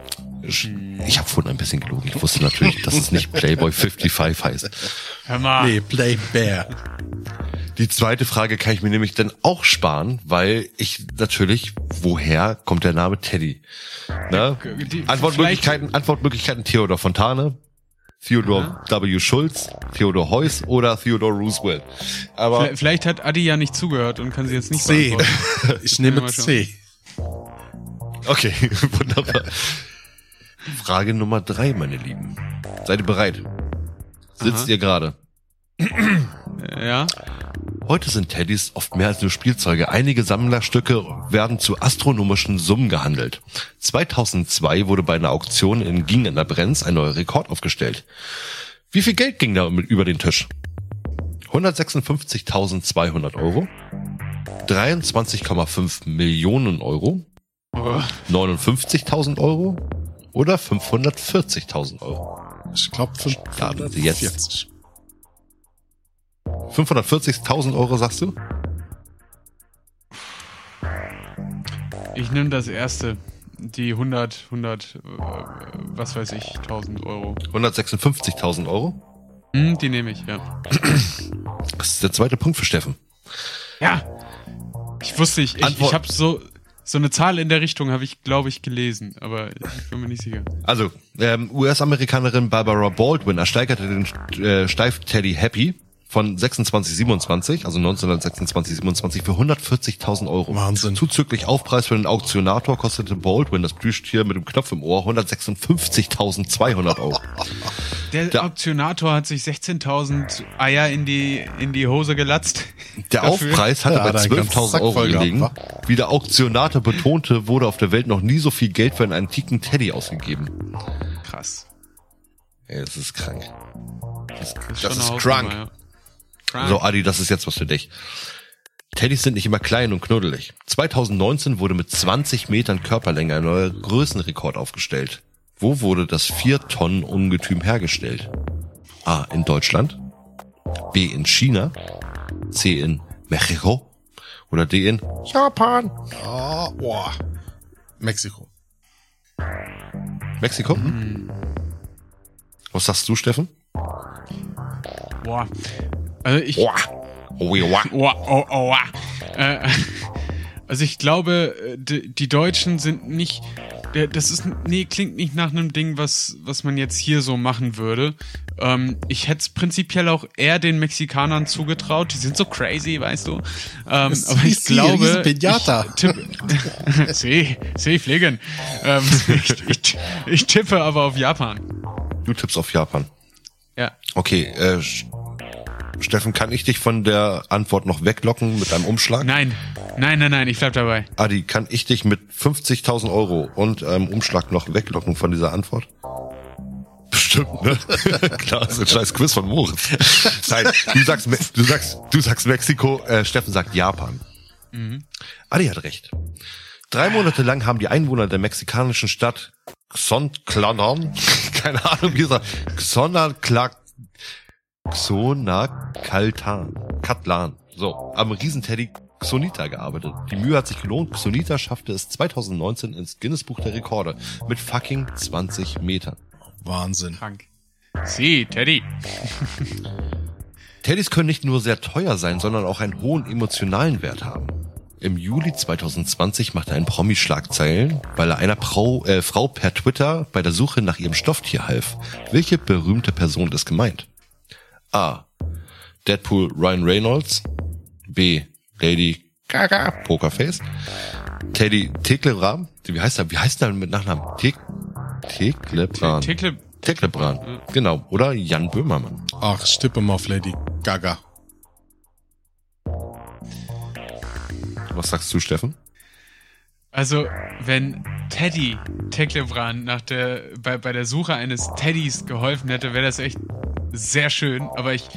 Speaker 1: Ich, habe vorhin ein bisschen gelogen. Ich wusste natürlich, dass es nicht Playboy 55 heißt.
Speaker 3: Hör mal.
Speaker 2: Nee, Play Bear.
Speaker 1: Die zweite Frage kann ich mir nämlich dann auch sparen, weil ich natürlich, woher kommt der Name Teddy? Ne?
Speaker 3: Die-
Speaker 1: Antwortmöglichkeiten, Antwortmöglichkeiten Theodor Fontane, Theodor W. Schulz, Theodor Heuss oder Theodor Roosevelt. Aber
Speaker 3: Vielleicht, vielleicht hat Adi ja nicht zugehört und kann sie jetzt nicht
Speaker 2: C.
Speaker 3: beantworten.
Speaker 2: Ich nehme. C.
Speaker 1: okay, wunderbar. Frage Nummer drei, meine Lieben. Seid ihr bereit? Sitzt
Speaker 3: Aha.
Speaker 1: ihr gerade?
Speaker 3: Ja.
Speaker 1: Heute sind Teddys oft mehr als nur Spielzeuge. Einige Sammlerstücke werden zu astronomischen Summen gehandelt. 2002 wurde bei einer Auktion in Ging in der Brenz ein neuer Rekord aufgestellt. Wie viel Geld ging da mit über den Tisch? 156.200 Euro, 23,5 Millionen Euro,
Speaker 3: Oh,
Speaker 1: 59.000 Euro oder 540.000 Euro?
Speaker 2: Ich glaube
Speaker 1: Starten Sie jetzt.
Speaker 2: 540.
Speaker 1: 540.000 Euro sagst du?
Speaker 3: ich nehme das erste. Die 100, 100, äh, was weiß ich, 1000 Euro.
Speaker 1: 156.000 Euro?
Speaker 3: Hm, die nehme ich, ja.
Speaker 1: Das ist der zweite Punkt für Steffen.
Speaker 3: Ja. Ich wusste, ich, ich,
Speaker 1: Antwort-
Speaker 3: ich habe so, so eine Zahl in der Richtung habe ich, glaube ich, gelesen, aber ich bin mir nicht sicher.
Speaker 1: Also, ähm, US-Amerikanerin Barbara Baldwin ersteigerte den äh, Steif-Teddy Happy von 2627, also 1926, 27 für 140.000 Euro.
Speaker 2: Wahnsinn.
Speaker 1: Zuzüglich Aufpreis für den Auktionator kostete Baldwin das Plüschtier mit dem Knopf im Ohr 156.200 Euro.
Speaker 3: Der
Speaker 1: Der-
Speaker 3: Auktionator hat sich 16.000 Eier in die, in die Hose gelatzt.
Speaker 1: Der
Speaker 3: Dafür-
Speaker 1: Aufpreis hatte
Speaker 2: Ja,
Speaker 1: bei
Speaker 2: hat er einen ganzen
Speaker 1: 12.000
Speaker 2: Sack
Speaker 1: Euro
Speaker 2: gehabt,
Speaker 1: gelegen. Wie der Auktionator betonte, wurde auf der Welt noch nie so viel Geld für einen antiken Teddy ausgegeben.
Speaker 3: Krass.
Speaker 1: Ey, das ist krank. Das,
Speaker 3: Das
Speaker 1: das ist
Speaker 3: Hausnummer,
Speaker 1: drunk.
Speaker 3: ja.
Speaker 1: So, Adi, das ist jetzt was für dich. Teddys sind nicht immer klein und knuddelig. 2019 wurde mit 20 Metern Körperlänge ein neuer Größenrekord aufgestellt. Wo wurde das 4 Tonnen Ungetüm hergestellt? A. In Deutschland. B. In China. C. In Mexiko. Oder D. In Japan.
Speaker 2: Ah, boah. Mexiko.
Speaker 1: Mexiko? Was sagst du, Steffen?
Speaker 3: Boah. Also ich,
Speaker 1: Boah. Oh, ja.
Speaker 3: Oh, oh, oh. Äh, also ich glaube, die, Deutschen sind nicht. Das ist nee klingt nicht nach einem Ding, was was man jetzt hier so machen würde. Ähm, ich hätte es prinzipiell auch eher den Mexikanern zugetraut. Die sind so crazy, weißt du. Ähm, aber ich
Speaker 2: riesen
Speaker 3: glaube,
Speaker 2: Pinata.
Speaker 3: ich tippe, see, see fliegen. Ähm, ich, ich, ich tippe aber auf Japan.
Speaker 1: Du tippst auf Japan.
Speaker 3: Ja.
Speaker 1: Okay, äh, Steffen, kann ich dich von der Antwort noch weglocken mit einem Umschlag?
Speaker 3: Nein, nein, nein, nein. Ich bleib dabei.
Speaker 1: Adi, kann ich dich mit 50.000 Euro und ähm, Umschlag noch weglocken von dieser Antwort? Bestimmt, ne? Klar, ist ein scheiß Quiz von Moritz. Nein, du sagst, du sagst, du sagst Mexiko, äh, Steffen sagt Japan. Adi hat recht. Drei Monate lang haben die Einwohner der mexikanischen Stadt Xontlanon, keine Ahnung, wie gesagt, Xonaclac, Xonacaltan, Catlan, so, am Riesenteddy Xonita gearbeitet. Die Mühe hat sich gelohnt. Xonita schaffte es 2019 ins Guinness-Buch der Rekorde mit fucking 20 Metern.
Speaker 2: Wahnsinn.
Speaker 3: Krank. Sie, Teddy.
Speaker 1: Teddys können nicht nur sehr teuer sein, sondern auch einen hohen emotionalen Wert haben. Im Juli 2020 machte ein Promi Schlagzeilen, weil er einer Frau, äh, Frau per Twitter bei der Suche nach ihrem Stofftier half. Welche berühmte Person ist gemeint? A. Deadpool Ryan Reynolds. B. Lady Gaga Pokerface. Teddy Teklebran. Wie heißt er? Wie heißt er mit Nachnamen? Tek Teklebran.
Speaker 3: Tickle.
Speaker 1: Teklebran. Genau. Oder Jan Böhmermann.
Speaker 2: Ach, ich tippe mal auf Lady Gaga.
Speaker 1: Was sagst du, Steffen?
Speaker 3: Also, wenn Teddy Teklebran nach der, bei, bei der Suche eines Teddys geholfen hätte, wäre das echt sehr schön. Aber ich.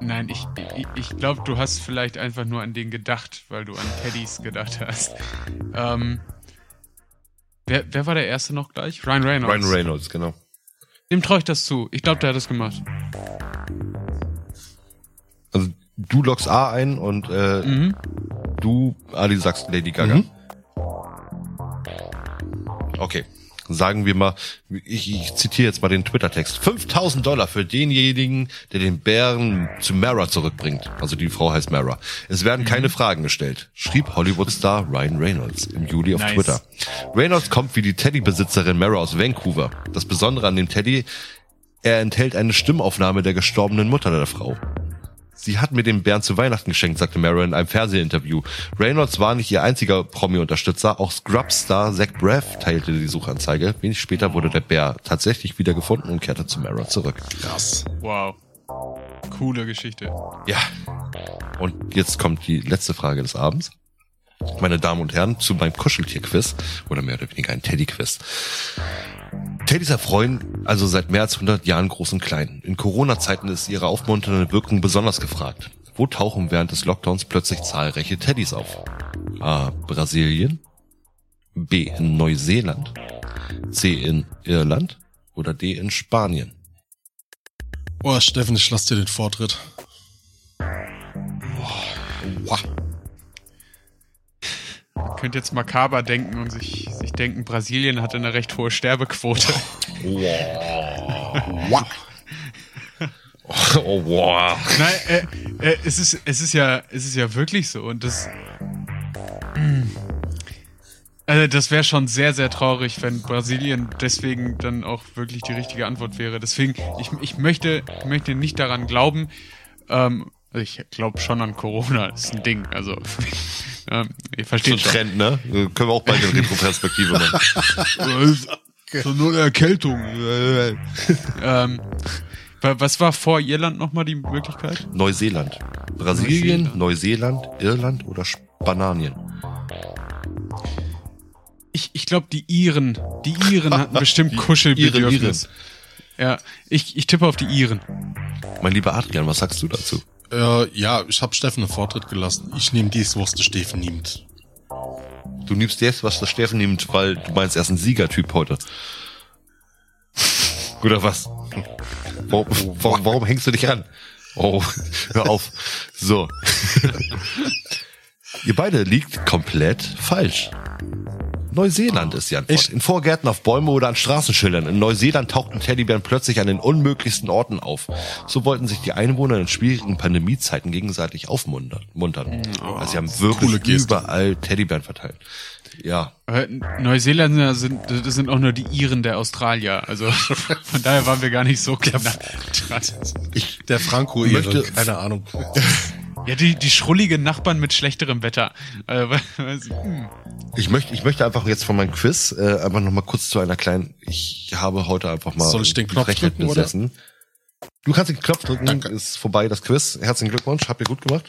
Speaker 3: Nein, ich, ich, ich glaube, du hast vielleicht einfach nur an den gedacht, weil du an Teddys gedacht hast. Ähm, wer, wer war der Erste noch gleich? Ryan Reynolds.
Speaker 1: Ryan Reynolds, genau.
Speaker 3: Dem traue ich das zu. Ich glaube, der hat das gemacht.
Speaker 1: Also du loggst A ein und äh,
Speaker 3: Mhm.
Speaker 1: du, Ali, sagst Lady Gaga.
Speaker 2: Mhm.
Speaker 1: Okay. Sagen wir mal, ich, ich zitiere jetzt mal den Twitter-Text. 5000 Dollar für denjenigen, der den Bären zu Mara zurückbringt. Also die Frau heißt Mara. Es werden keine Fragen gestellt, schrieb Hollywood-Star Ryan Reynolds im Juli auf
Speaker 3: Nice.
Speaker 1: Twitter. Reynolds kommt wie die Teddy-Besitzerin Mara aus Vancouver. Das Besondere an dem Teddy, er enthält eine Stimmaufnahme der gestorbenen Mutter der Frau. Sie hat mir den Bären zu Weihnachten geschenkt, sagte Mara in einem Fernsehinterview. Reynolds war nicht ihr einziger Promi-Unterstützer, auch Scrubs-Star Zach Braff teilte die Suchanzeige. Wenig später wurde der Bär tatsächlich wieder gefunden und kehrte zu Mara zurück.
Speaker 2: Krass.
Speaker 3: Wow. Coole Geschichte.
Speaker 1: Ja. Und jetzt kommt die letzte Frage des Abends. Meine Damen und Herren, zu meinem Kuscheltier-Quiz oder mehr oder weniger ein Teddy-Quiz. Teddys erfreuen also seit mehr als 100 Jahren Groß und Klein. In Corona-Zeiten ist ihre aufmunternde Wirkung besonders gefragt. Wo tauchen während des Lockdowns plötzlich zahlreiche Teddys auf? A. Brasilien. B. In Neuseeland. C. In Irland. Oder D. In Spanien.
Speaker 2: Oh, Steffen, ich lass dir den Vortritt.
Speaker 1: Wow.
Speaker 3: Ihr könnt jetzt makaber denken und sich, sich denken, Brasilien hat eine recht hohe Sterbequote.
Speaker 2: Wow.
Speaker 1: Oh, wow.
Speaker 3: Nein, äh, äh, es ist, es ist ja, es ist ja wirklich so und das, also das wäre schon sehr, sehr traurig, wenn Brasilien deswegen dann auch wirklich die richtige Antwort wäre. Deswegen, ich, ich möchte, ich möchte nicht daran glauben, ähm, also ich glaube schon an Corona, das ist ein Ding, also, ähm, ihr
Speaker 1: So
Speaker 3: versteht
Speaker 1: ein
Speaker 3: schon.
Speaker 1: Trend, ne? Können wir auch bald Retro-Perspektive machen.
Speaker 3: So nur Erkältung. ähm, wa- was war vor Irland nochmal die Möglichkeit?
Speaker 1: Neuseeland. Brasilien,
Speaker 3: Neuseeland.
Speaker 1: Neuseeland, Irland oder Spanien.
Speaker 3: Ich, ich glaube, die Iren, die Iren hatten bestimmt
Speaker 1: Die
Speaker 3: Kuschelbedürfnis. Ja, ich, ich tippe auf die Iren.
Speaker 1: Mein lieber Adrian, was sagst du dazu?
Speaker 2: Äh, ja, ich habe Steffen einen Vortritt gelassen. Ich nehme dies, was der Steffen nimmt.
Speaker 1: Du nimmst jetzt, was der Steffen nimmt, weil du meinst, er ist ein Siegertyp heute. Oder was? Warum, warum, warum hängst du dich an? Oh, hör auf. So. Ihr beide liegt komplett falsch. Neuseeland ist die Antwort.
Speaker 2: Echt?
Speaker 1: In Vorgärten auf Bäume oder an Straßenschildern. In Neuseeland tauchten Teddybären plötzlich an den unmöglichsten Orten auf. So wollten sich die Einwohner in schwierigen Pandemiezeiten gegenseitig aufmuntern. muntern. also sie haben wirklich überall Teddybären verteilt. Ja.
Speaker 3: Neuseeländer sind, das sind auch nur die Iren der Australier. Also von daher waren wir gar nicht so knapp
Speaker 2: Der Franco
Speaker 1: Möchte-
Speaker 2: Ehre, keine Ahnung.
Speaker 3: Ja, die, die schrulligen Nachbarn mit schlechterem Wetter. Äh, was- hm.
Speaker 1: ich möchte, ich möchte einfach jetzt von meinem Quiz äh, einfach noch mal kurz zu einer kleinen. Ich habe heute einfach mal
Speaker 2: Soll ich den Knopf
Speaker 1: Frechheit
Speaker 2: drücken, oder?
Speaker 1: Du kannst den Knopf drücken.
Speaker 2: Danke.
Speaker 1: Ist vorbei das Quiz. Herzlichen Glückwunsch. Habt ihr gut gemacht?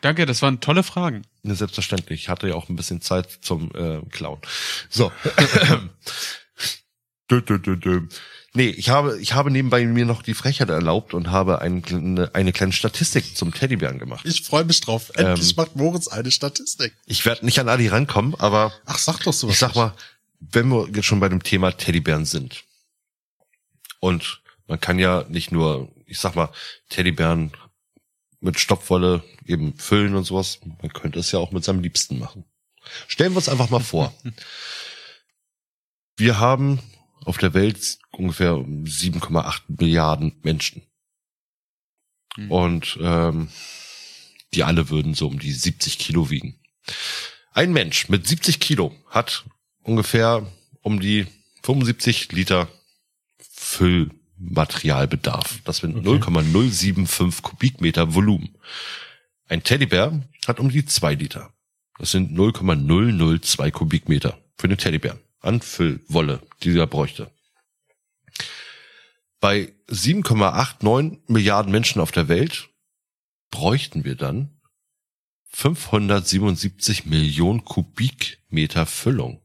Speaker 3: Danke, das waren tolle Fragen.
Speaker 1: Ne, selbstverständlich. Ich hatte ja auch ein bisschen Zeit zum äh, Klauen. So. dö, dö, dö, dö. Nee, ich habe, ich habe nebenbei mir noch die Frechheit erlaubt und habe ein, eine, eine kleine Statistik zum Teddybären gemacht.
Speaker 2: Ich freue mich drauf. Endlich
Speaker 1: Ähm,
Speaker 2: macht Moritz eine Statistik.
Speaker 1: Ich werde nicht an Ali rankommen, aber
Speaker 2: Ach, sag doch sowas.
Speaker 1: ich sag mal, wenn wir jetzt schon bei dem Thema Teddybären sind und man kann ja nicht nur, ich sag mal, Teddybären mit Stopfwolle eben füllen und sowas. Man könnte es ja auch mit seinem Liebsten machen. Stellen wir uns einfach mal vor. Wir haben auf der Welt ungefähr 7,8 Milliarden Menschen. Mhm. Und ähm, die alle würden so um die 70 Kilo wiegen. Ein Mensch mit 70 Kilo hat ungefähr um die 75 Liter Füllmaterialbedarf. Das sind okay. 0,075 Kubikmeter Volumen. Ein Teddybär hat um die 2 Liter. Das sind 0,002 Kubikmeter für den Teddybär an Füllwolle, die er bräuchte. Bei 7,89 Milliarden Menschen auf der Welt bräuchten wir dann 577 Millionen Kubikmeter Füllung.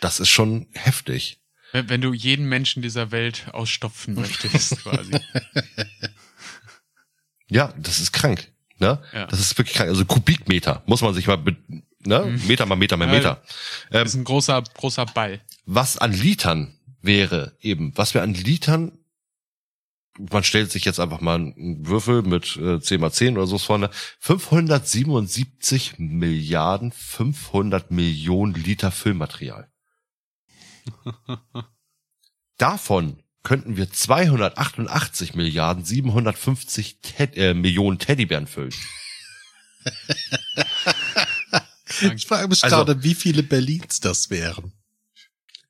Speaker 1: Das ist schon heftig.
Speaker 3: Wenn, wenn du jeden Menschen dieser Welt ausstopfen möchtest, quasi.
Speaker 1: Ja, das ist krank. Ne? Ja. Das ist wirklich krank. Also Kubikmeter muss man sich mal, ne? Mhm. Meter mal Meter mal Meter.
Speaker 3: Ähm, das ist ein großer, großer Ball.
Speaker 1: Was an Litern wäre eben, was wir an Litern man stellt sich jetzt einfach mal einen Würfel mit äh, 10 mal 10 oder so vorne. 577 Milliarden 500 Millionen Liter Füllmaterial. Davon könnten wir 288 Milliarden 750 Ted äh, Millionen Teddybären füllen.
Speaker 2: ich frage mich also, gerade, wie viele Berlins das wären.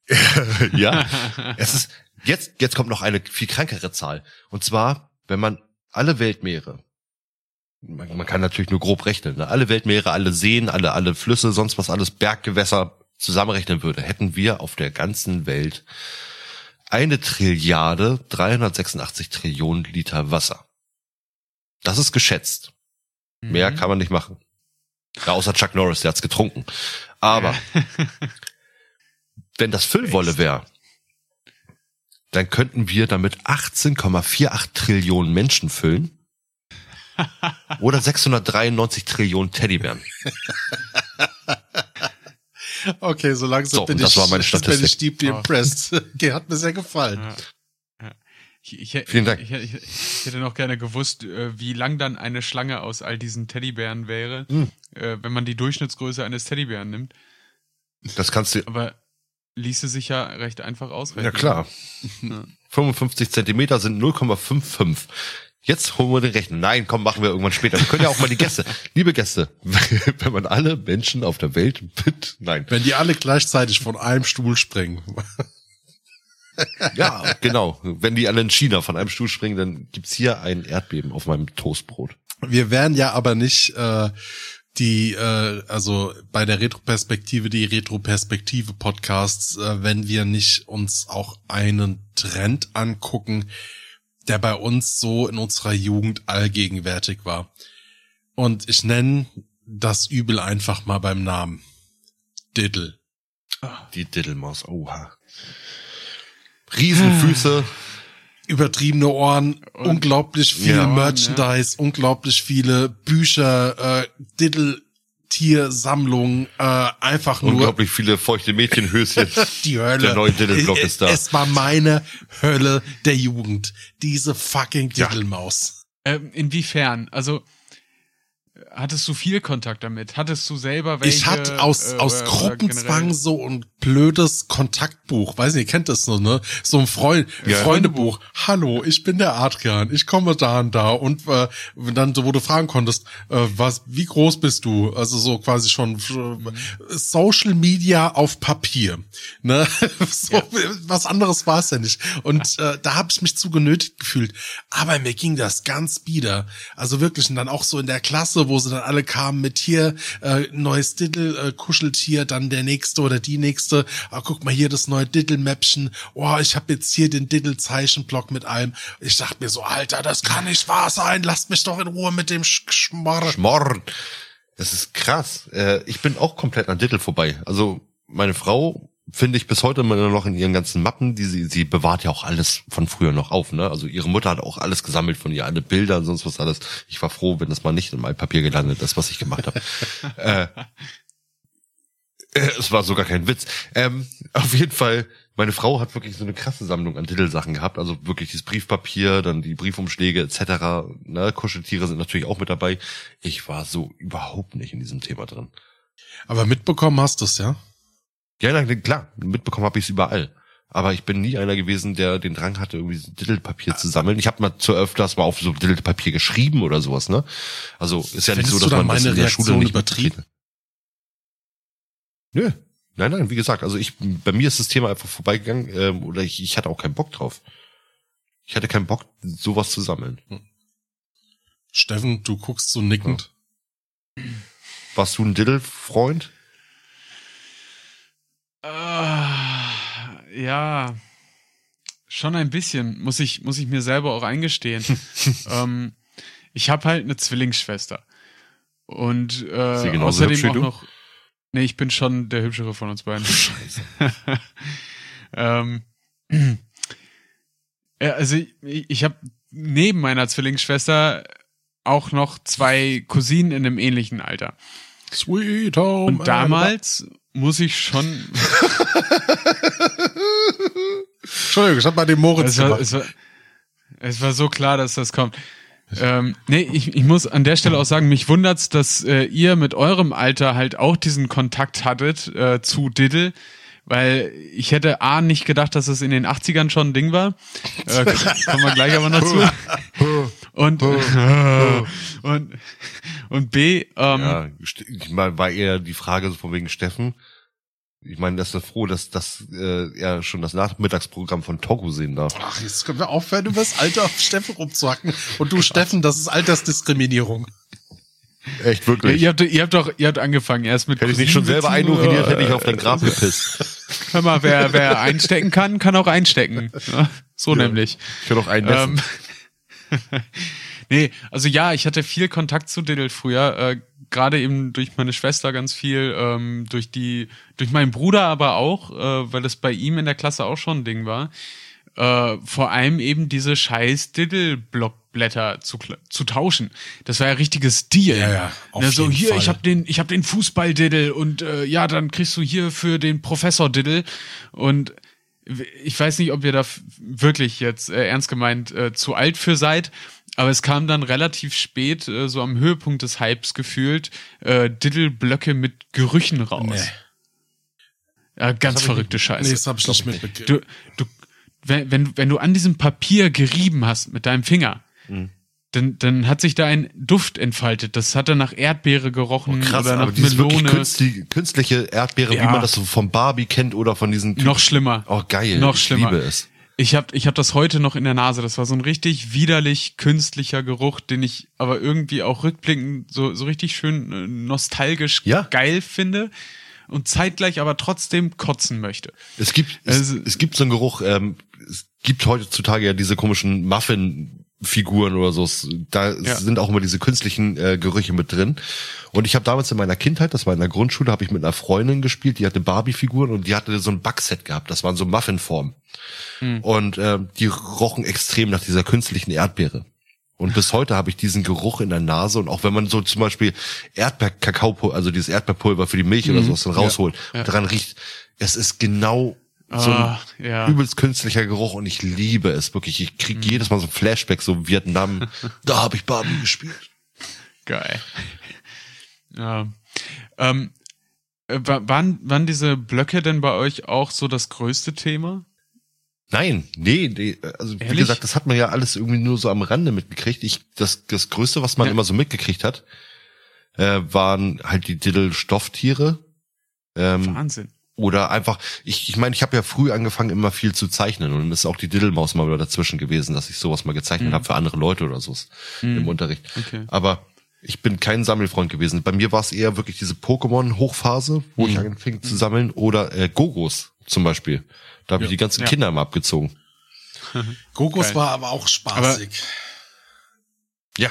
Speaker 1: ja, es ist, Jetzt, jetzt kommt noch eine viel krankere Zahl. Und zwar, wenn man alle Weltmeere, man, man kann natürlich nur grob rechnen, ne? alle Weltmeere, alle Seen, alle, alle Flüsse, sonst was alles, Berggewässer zusammenrechnen würde, hätten wir auf der ganzen Welt eine Trilliarde 386 Trillionen Liter Wasser. Das ist geschätzt. Mhm. Mehr kann man nicht machen. Ja, außer Chuck Norris, der hat's getrunken. Aber wenn das Füllwolle wäre, dann könnten wir damit 18,48 Trillionen Menschen füllen. Oder 693 Trillionen Teddybären.
Speaker 2: Okay, so langsam so, bin,
Speaker 1: das ich, war meine Statistik. bin
Speaker 2: ich deeply impressed. Okay, hat mir sehr gefallen.
Speaker 3: Ich, ich, Vielen Dank. Ich, ich, ich, hätte noch gerne gewusst, äh, wie lang dann eine Schlange aus all diesen Teddybären wäre, hm. wenn man die Durchschnittsgröße eines Teddybären nimmt.
Speaker 1: Das kannst du.
Speaker 3: Aber ließe sich ja recht einfach ausrechnen.
Speaker 1: Ja klar. Ja. 55 Zentimeter sind 0,55. Jetzt holen wir den Rechner. Nein, komm, machen wir irgendwann später. Wir können ja auch mal die Gäste, liebe Gäste, wenn man alle Menschen auf der Welt mit, nein.
Speaker 2: Wenn die alle gleichzeitig von einem Stuhl springen.
Speaker 1: Ja, genau. Wenn die alle in China von einem Stuhl springen, dann gibt's hier ein Erdbeben auf meinem Toastbrot.
Speaker 2: Wir wären ja aber nicht äh, die, äh, also bei der Retroperspektive, die Retroperspektive Podcasts, äh, wenn wir nicht uns auch einen Trend angucken, der bei uns so in unserer Jugend allgegenwärtig war. Und ich nenne das Übel einfach mal beim Namen. Diddle.
Speaker 1: Die Diddlemaus, oha. Riesenfüße,
Speaker 2: übertriebene Ohren, und, unglaublich viel ja, Merchandise, ja. unglaublich viele Bücher, äh, Diddle Tiersammlung, äh, einfach
Speaker 1: nur. Unglaublich viele feuchte Mädchenhöschen.
Speaker 2: Die Hölle.
Speaker 1: Der neue Diddle-Block ist da.
Speaker 2: Es war meine Hölle der Jugend. Diese fucking Diddle-Maus.
Speaker 3: Ja. Ähm, inwiefern? Also, Hattest du viel Kontakt damit? Hattest du selber welche?
Speaker 2: Ich hatte aus, äh, aus Gruppenzwang so ein blödes Kontaktbuch. Weiß nicht, ihr kennt das so, ne? So ein Freund, ja. Freundebuch. Hallo, ich bin der Adrian. Ich komme da und da. Und äh, dann, wo du fragen konntest, äh, was, wie groß bist du? Also so quasi schon mhm. Social Media auf Papier. Ne? so, ja. Was anderes war es ja nicht. Und äh, da habe ich mich zu genötigt gefühlt. Aber mir ging das ganz bieder. Also wirklich, und dann auch so in der Klasse, wo sie dann alle kamen mit hier, äh, neues Diddle, äh, Kuscheltier, dann der nächste oder die nächste. Ah, guck mal hier das neue Diddle-Mäppchen. Oh, ich habe jetzt hier den Diddle-Zeichenblock mit allem. Ich dachte mir so, Alter, das kann nicht wahr sein. Lasst mich doch in Ruhe mit dem Sch Schmorren.
Speaker 1: Schmorren. Das ist krass. Äh, ich bin auch komplett an Diddle vorbei. Also meine Frau finde ich bis heute immer noch in ihren ganzen Mappen, die sie, sie bewahrt ja auch alles von früher noch auf, ne? Also ihre Mutter hat auch alles gesammelt von ihr, alle Bilder und sonst was alles. Ich war froh, wenn das mal nicht in meinem Papier gelandet ist, was ich gemacht habe. äh, äh, es war sogar kein Witz. Ähm, auf jeden Fall meine Frau hat wirklich so eine krasse Sammlung an Diddle-Sachen gehabt, also wirklich dieses Briefpapier, dann die Briefumschläge etc. Ne, Kuscheltiere sind natürlich auch mit dabei. Ich war so überhaupt nicht in diesem Thema drin.
Speaker 2: Aber mitbekommen hast du es, ja?
Speaker 1: Ja, na, klar, mitbekommen habe ich es überall. Aber ich bin nie einer gewesen, der den Drang hatte, irgendwie so Diddle-Papier zu sammeln. Ich habe mal zu öfters mal auf so Diddle-Papier geschrieben oder sowas, ne? Also ist ja nicht
Speaker 2: Findest
Speaker 1: so,
Speaker 2: du
Speaker 1: dass man das
Speaker 2: meine
Speaker 1: in der Schule
Speaker 2: Reaktion
Speaker 1: nicht
Speaker 2: übertrieben?
Speaker 1: Nö. Nein, nein, wie gesagt, also ich, bei mir ist das Thema einfach vorbeigegangen, ähm, oder ich, ich hatte auch keinen Bock drauf. Ich hatte keinen Bock, sowas zu sammeln.
Speaker 2: Steffen, du guckst so nickend.
Speaker 1: Warst du ein Diddle-Freund?
Speaker 3: Äh, ja, schon ein bisschen, muss ich, muss ich mir selber auch eingestehen. ähm, ich habe halt eine Zwillingsschwester. Und äh, außerdem auch noch. Nee, ich bin schon der hübschere von uns beiden.
Speaker 1: Scheiße.
Speaker 3: ähm, ja, also ich, ich habe neben meiner Zwillingsschwester auch noch zwei Cousinen in einem ähnlichen Alter.
Speaker 2: Sweet Home.
Speaker 3: Und damals muss ich schon.
Speaker 2: Entschuldigung, ich hab mal den Moritz
Speaker 3: es, war,
Speaker 2: gemacht.
Speaker 3: es, war, es war so klar, dass das kommt. Ähm, nee, ich, ich muss an der Stelle auch sagen, mich wundert's, dass äh, ihr mit eurem Alter halt auch diesen Kontakt hattet äh, zu Diddle, weil ich hätte A nicht gedacht, dass es in den 80ern schon ein Ding war. Äh, kommen wir gleich aber noch zu. Und, und, und B, ähm,
Speaker 1: Ja, ich meine, war eher die Frage so von wegen Steffen. Ich meine, das ist froh, dass, dass äh, er schon das Nachmittagsprogramm von Togo sehen darf.
Speaker 2: Ach, jetzt können wir aufhören, über das Alter auf Steffen rumzuhacken. Und du, Steffen, das ist Altersdiskriminierung.
Speaker 1: Echt,
Speaker 3: ja,
Speaker 1: wirklich.
Speaker 3: ihr, habt, ihr habt doch, ihr habt angefangen erst mit
Speaker 1: Hätte ich nicht schon selber einuriniert, hätte ich auf dein Grab gepisst.
Speaker 3: Hör mal, wer, wer einstecken kann, kann auch einstecken. Ja, so
Speaker 1: Ja.
Speaker 3: nämlich.
Speaker 1: Ich hätte auch einen Neffen.
Speaker 3: Ähm, nee, also ja, ich hatte viel Kontakt zu Diddle früher, äh, gerade eben durch meine Schwester ganz viel, ähm, durch die, durch meinen Bruder aber auch, äh, weil es bei ihm in der Klasse auch schon ein Ding war. Äh, vor allem eben diese scheiß Diddle-Blockblätter zu, zu tauschen. Das war ja richtiges Deal.
Speaker 2: Ja, ja, auf
Speaker 3: Ne, so
Speaker 2: jeden
Speaker 3: hier,
Speaker 2: Fall.
Speaker 3: ich hab den, ich hab den Fußball-Diddle und äh, ja, dann kriegst du hier für den Professor-Diddle und ich weiß nicht, ob ihr da wirklich jetzt äh, ernst gemeint äh, zu alt für seid, aber es kam dann relativ spät, äh, so am Höhepunkt des Hypes gefühlt, äh, Diddle-Blöcke mit Gerüchen raus.
Speaker 2: Nee.
Speaker 3: Ja, ganz
Speaker 1: ich
Speaker 3: verrückte Scheiße.
Speaker 2: Nee, das hab ich nicht
Speaker 3: Du,
Speaker 2: mitbekommen.
Speaker 3: du, wenn, wenn, wenn du an diesem Papier gerieben hast mit deinem Finger,
Speaker 1: Mhm.
Speaker 3: Dann, dann hat sich da ein Duft entfaltet. Das hatte nach Erdbeere gerochen
Speaker 1: Krass,
Speaker 3: oder
Speaker 1: aber
Speaker 3: nach
Speaker 1: wirklich
Speaker 3: Melone.
Speaker 1: künstliche, künstliche Erdbeere,
Speaker 3: Ja.
Speaker 1: wie man das so vom Barbie kennt oder von diesen
Speaker 3: Noch schlimmer.
Speaker 1: Oh, geil.
Speaker 3: Noch
Speaker 1: ich
Speaker 3: schlimmer.
Speaker 1: liebe es.
Speaker 3: Ich hab, ich hab das heute noch in der Nase. Das war so ein richtig widerlich künstlicher Geruch, den ich aber irgendwie auch rückblickend so, so richtig schön äh, nostalgisch
Speaker 1: Ja.
Speaker 3: geil finde und zeitgleich aber trotzdem kotzen möchte.
Speaker 1: Es gibt, es,
Speaker 3: Also-
Speaker 1: es gibt so einen Geruch, ähm, es gibt heutzutage ja diese komischen Muffin-Figuren oder so. Da
Speaker 3: Ja.
Speaker 1: sind auch immer diese künstlichen äh, Gerüche mit drin. Und ich habe damals in meiner Kindheit, das war in der Grundschule, habe ich mit einer Freundin gespielt, die hatte Barbie-Figuren und die hatte so ein Backset gehabt. Das waren so Muffin-Formen.
Speaker 3: Hm.
Speaker 1: Und ähm, die rochen extrem nach dieser künstlichen Erdbeere. Und bis heute habe ich diesen Geruch in der Nase und auch wenn man so zum Beispiel Erdbeer-Kakaopulver, also dieses Erdbeerpulver für die Milch oder sowas dann rausholt,
Speaker 3: Mhm. Ja.
Speaker 1: daran riecht, es ist genau so ein
Speaker 3: Ah, ja.
Speaker 1: übelst künstlicher Geruch und ich liebe es wirklich. Ich krieg
Speaker 3: Mhm.
Speaker 1: jedes Mal so ein Flashback, so Vietnam, da habe ich Barbie gespielt.
Speaker 3: Geil. Ja. Ähm, äh, wa- waren, waren diese Blöcke denn bei euch auch so das größte Thema?
Speaker 1: Nein, nee, nee, also wie
Speaker 3: Ehrlich?
Speaker 1: gesagt, das hat man ja alles irgendwie nur so am Rande mitgekriegt. Ich, das, das Größte, was man
Speaker 3: Ja.
Speaker 1: immer so mitgekriegt hat, äh, waren halt die Diddle-Stofftiere. Ähm,
Speaker 3: Wahnsinn.
Speaker 1: Oder einfach, ich ich, meine, ich habe ja früh angefangen, immer viel zu zeichnen und dann ist auch die Diddle-Maus mal wieder dazwischen gewesen, dass ich sowas mal gezeichnet
Speaker 3: Mhm.
Speaker 1: habe für andere Leute oder so im Unterricht.
Speaker 3: Okay.
Speaker 1: Aber ich bin kein Sammelfreund gewesen. Bei mir war es eher wirklich diese Pokémon-Hochphase, wo
Speaker 3: Mhm.
Speaker 1: ich anfing zu sammeln, oder äh, Gogos zum Beispiel. Da habe ich die ganzen
Speaker 3: Ja.
Speaker 1: Kinder immer abgezogen.
Speaker 2: Gogos
Speaker 3: Geil.
Speaker 2: war aber auch spaßig.
Speaker 1: Ja,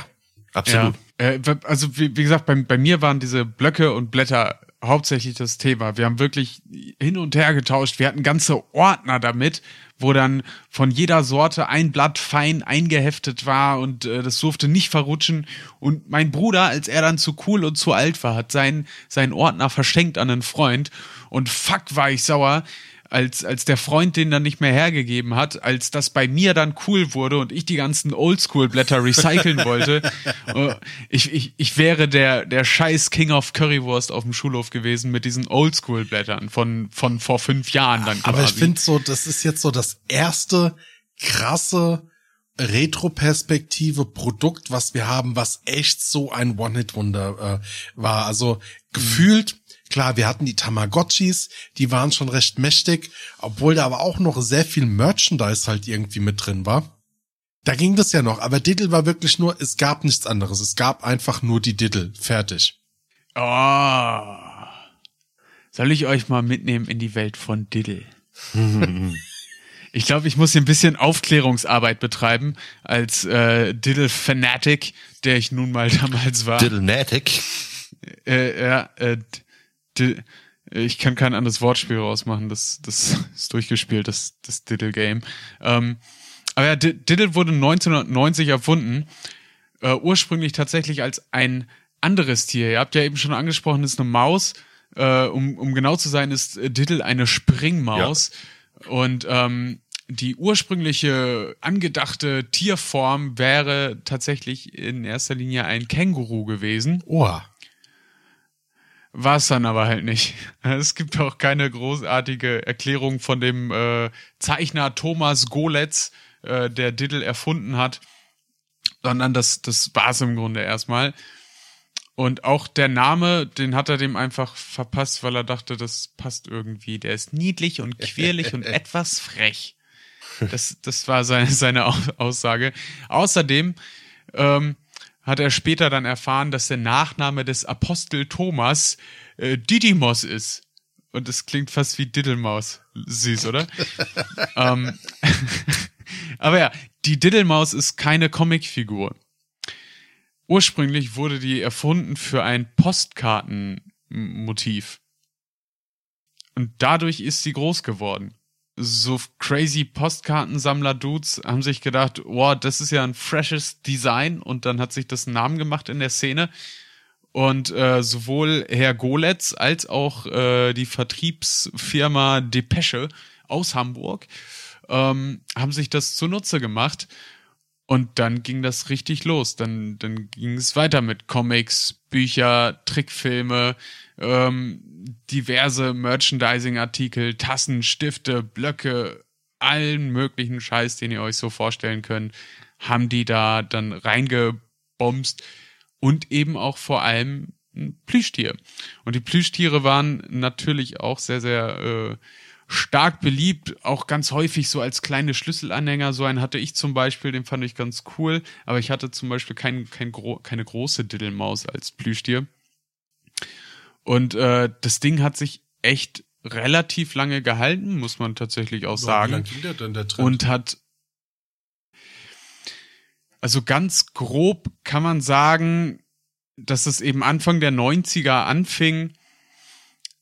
Speaker 1: absolut.
Speaker 3: Ja. Äh, also wie, wie gesagt, bei, bei mir waren diese Blöcke und Blätter hauptsächlich das Thema. Wir haben wirklich hin und her getauscht. Wir hatten ganze Ordner damit, wo dann von jeder Sorte ein Blatt fein eingeheftet war und äh, das durfte nicht verrutschen. Und mein Bruder, als er dann zu cool und zu alt war, hat seinen, seinen Ordner verschenkt an einen Freund. Und fuck war ich sauer, als, als der Freund den dann nicht mehr hergegeben hat, als das bei mir dann cool wurde und ich die ganzen Oldschool-Blätter recyceln wollte. Äh, ich, ich, ich wäre der, der scheiß King of Currywurst auf dem Schulhof gewesen mit diesen Oldschool-Blättern von, von vor fünf Jahren dann
Speaker 2: quasi. Aber ich finde so, das ist jetzt so das erste krasse Retro-Perspektive Produkt, was wir haben, was echt so ein One-Hit-Wunder äh, war. Also gefühlt, klar, wir hatten die Tamagotchis, die waren schon recht mächtig, obwohl da aber auch noch sehr viel Merchandise halt irgendwie mit drin war. Da ging das ja noch, aber Diddle war wirklich nur, es gab nichts anderes. Es gab einfach nur die Diddle. Fertig.
Speaker 3: Oh. Soll ich euch mal mitnehmen in die Welt von Diddle? Ich glaube, ich muss hier ein bisschen Aufklärungsarbeit betreiben als äh, Diddle Fanatic, der ich nun mal damals war.
Speaker 1: Diddlenatic?
Speaker 3: Äh, ja, äh, ich kann kein anderes Wortspiel rausmachen, das, das ist durchgespielt, das, das Diddle Game. Ähm, aber ja, Diddle wurde 1990 erfunden, äh, ursprünglich tatsächlich als ein anderes Tier. Ihr habt ja eben schon angesprochen, ist eine Maus. Äh, um, um genau zu sein, ist Diddle eine Springmaus. Ja. Und ähm, die ursprüngliche angedachte Tierform wäre tatsächlich in erster Linie ein Känguru gewesen.
Speaker 2: Oh.
Speaker 3: War es dann aber halt nicht. Es gibt auch keine großartige Erklärung von dem äh, Zeichner Thomas Goletz, äh, der Diddle erfunden hat, sondern das, das war es im Grunde erstmal. Und auch der Name, den hat er dem einfach verpasst, weil er dachte, das passt irgendwie. Der ist niedlich und quirlig und etwas frech. Das, das war seine, seine Aussage. Außerdem ähm, hat er später dann erfahren, dass der Nachname des Apostel Thomas äh, Didymos ist. Und das klingt fast wie Diddlemaus. Süß, oder? ähm, aber ja, die Diddlemaus ist keine Comicfigur. Ursprünglich wurde die erfunden für ein Postkartenmotiv. Und dadurch ist sie groß geworden so crazy Postkartensammler-Dudes haben sich gedacht, wow, das ist ja ein freshes Design und dann hat sich das einen Namen gemacht in der Szene. Und äh, sowohl Herr Goletz als auch äh, die Vertriebsfirma Depesche aus Hamburg ähm, haben sich das zunutze gemacht. Und dann ging das richtig los. Dann, dann ging es weiter mit Comics, Bücher, Trickfilme, ähm, diverse Merchandising-Artikel, Tassen, Stifte, Blöcke, allen möglichen Scheiß, den ihr euch so vorstellen könnt, haben die da dann reingebomst und eben auch vor allem ein Plüschtier. Und die Plüschtiere waren natürlich auch sehr, sehr äh, stark beliebt, auch ganz häufig so als kleine Schlüsselanhänger. So einen hatte ich zum Beispiel, den fand ich ganz cool, aber ich hatte zum Beispiel kein, kein gro keine große Diddlemaus als Plüschtier. Und äh, das Ding hat sich echt relativ lange gehalten, muss man tatsächlich auch sagen. Wie lange ging der denn der Trend? Und hat also ganz grob kann man sagen, dass es eben Anfang der 90er anfing.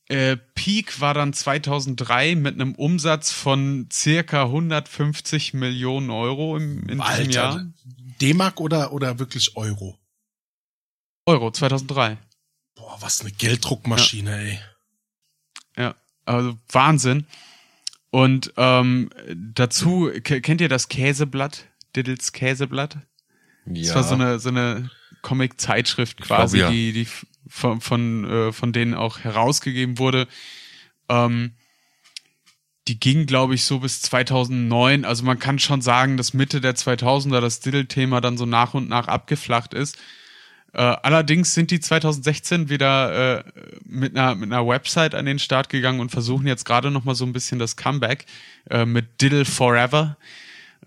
Speaker 3: Äh, Peak war dann 2003 mit einem Umsatz von circa 150 Millionen Euro im, in Alter, diesem Jahr.
Speaker 2: D-Mark oder, oder wirklich Euro?
Speaker 3: Euro, 2003.
Speaker 2: Boah, was eine Gelddruckmaschine, ja. ey.
Speaker 3: Ja, also Wahnsinn. Und ähm, dazu, kennt ihr das Käseblatt? Diddles Käseblatt? Ja. Das war so eine, so eine Comic-Zeitschrift quasi, glaub, ja. die, die von, von, äh, von denen auch herausgegeben wurde. Ähm, die ging, glaube ich, so bis 2009. Also man kann schon sagen, dass Mitte der 2000er das Diddle-Thema dann so nach und nach abgeflacht ist. Äh, allerdings sind die 2016 wieder äh, mit, einer, mit einer Website an den Start gegangen und versuchen jetzt gerade noch mal so ein bisschen das Comeback äh, mit Diddle Forever.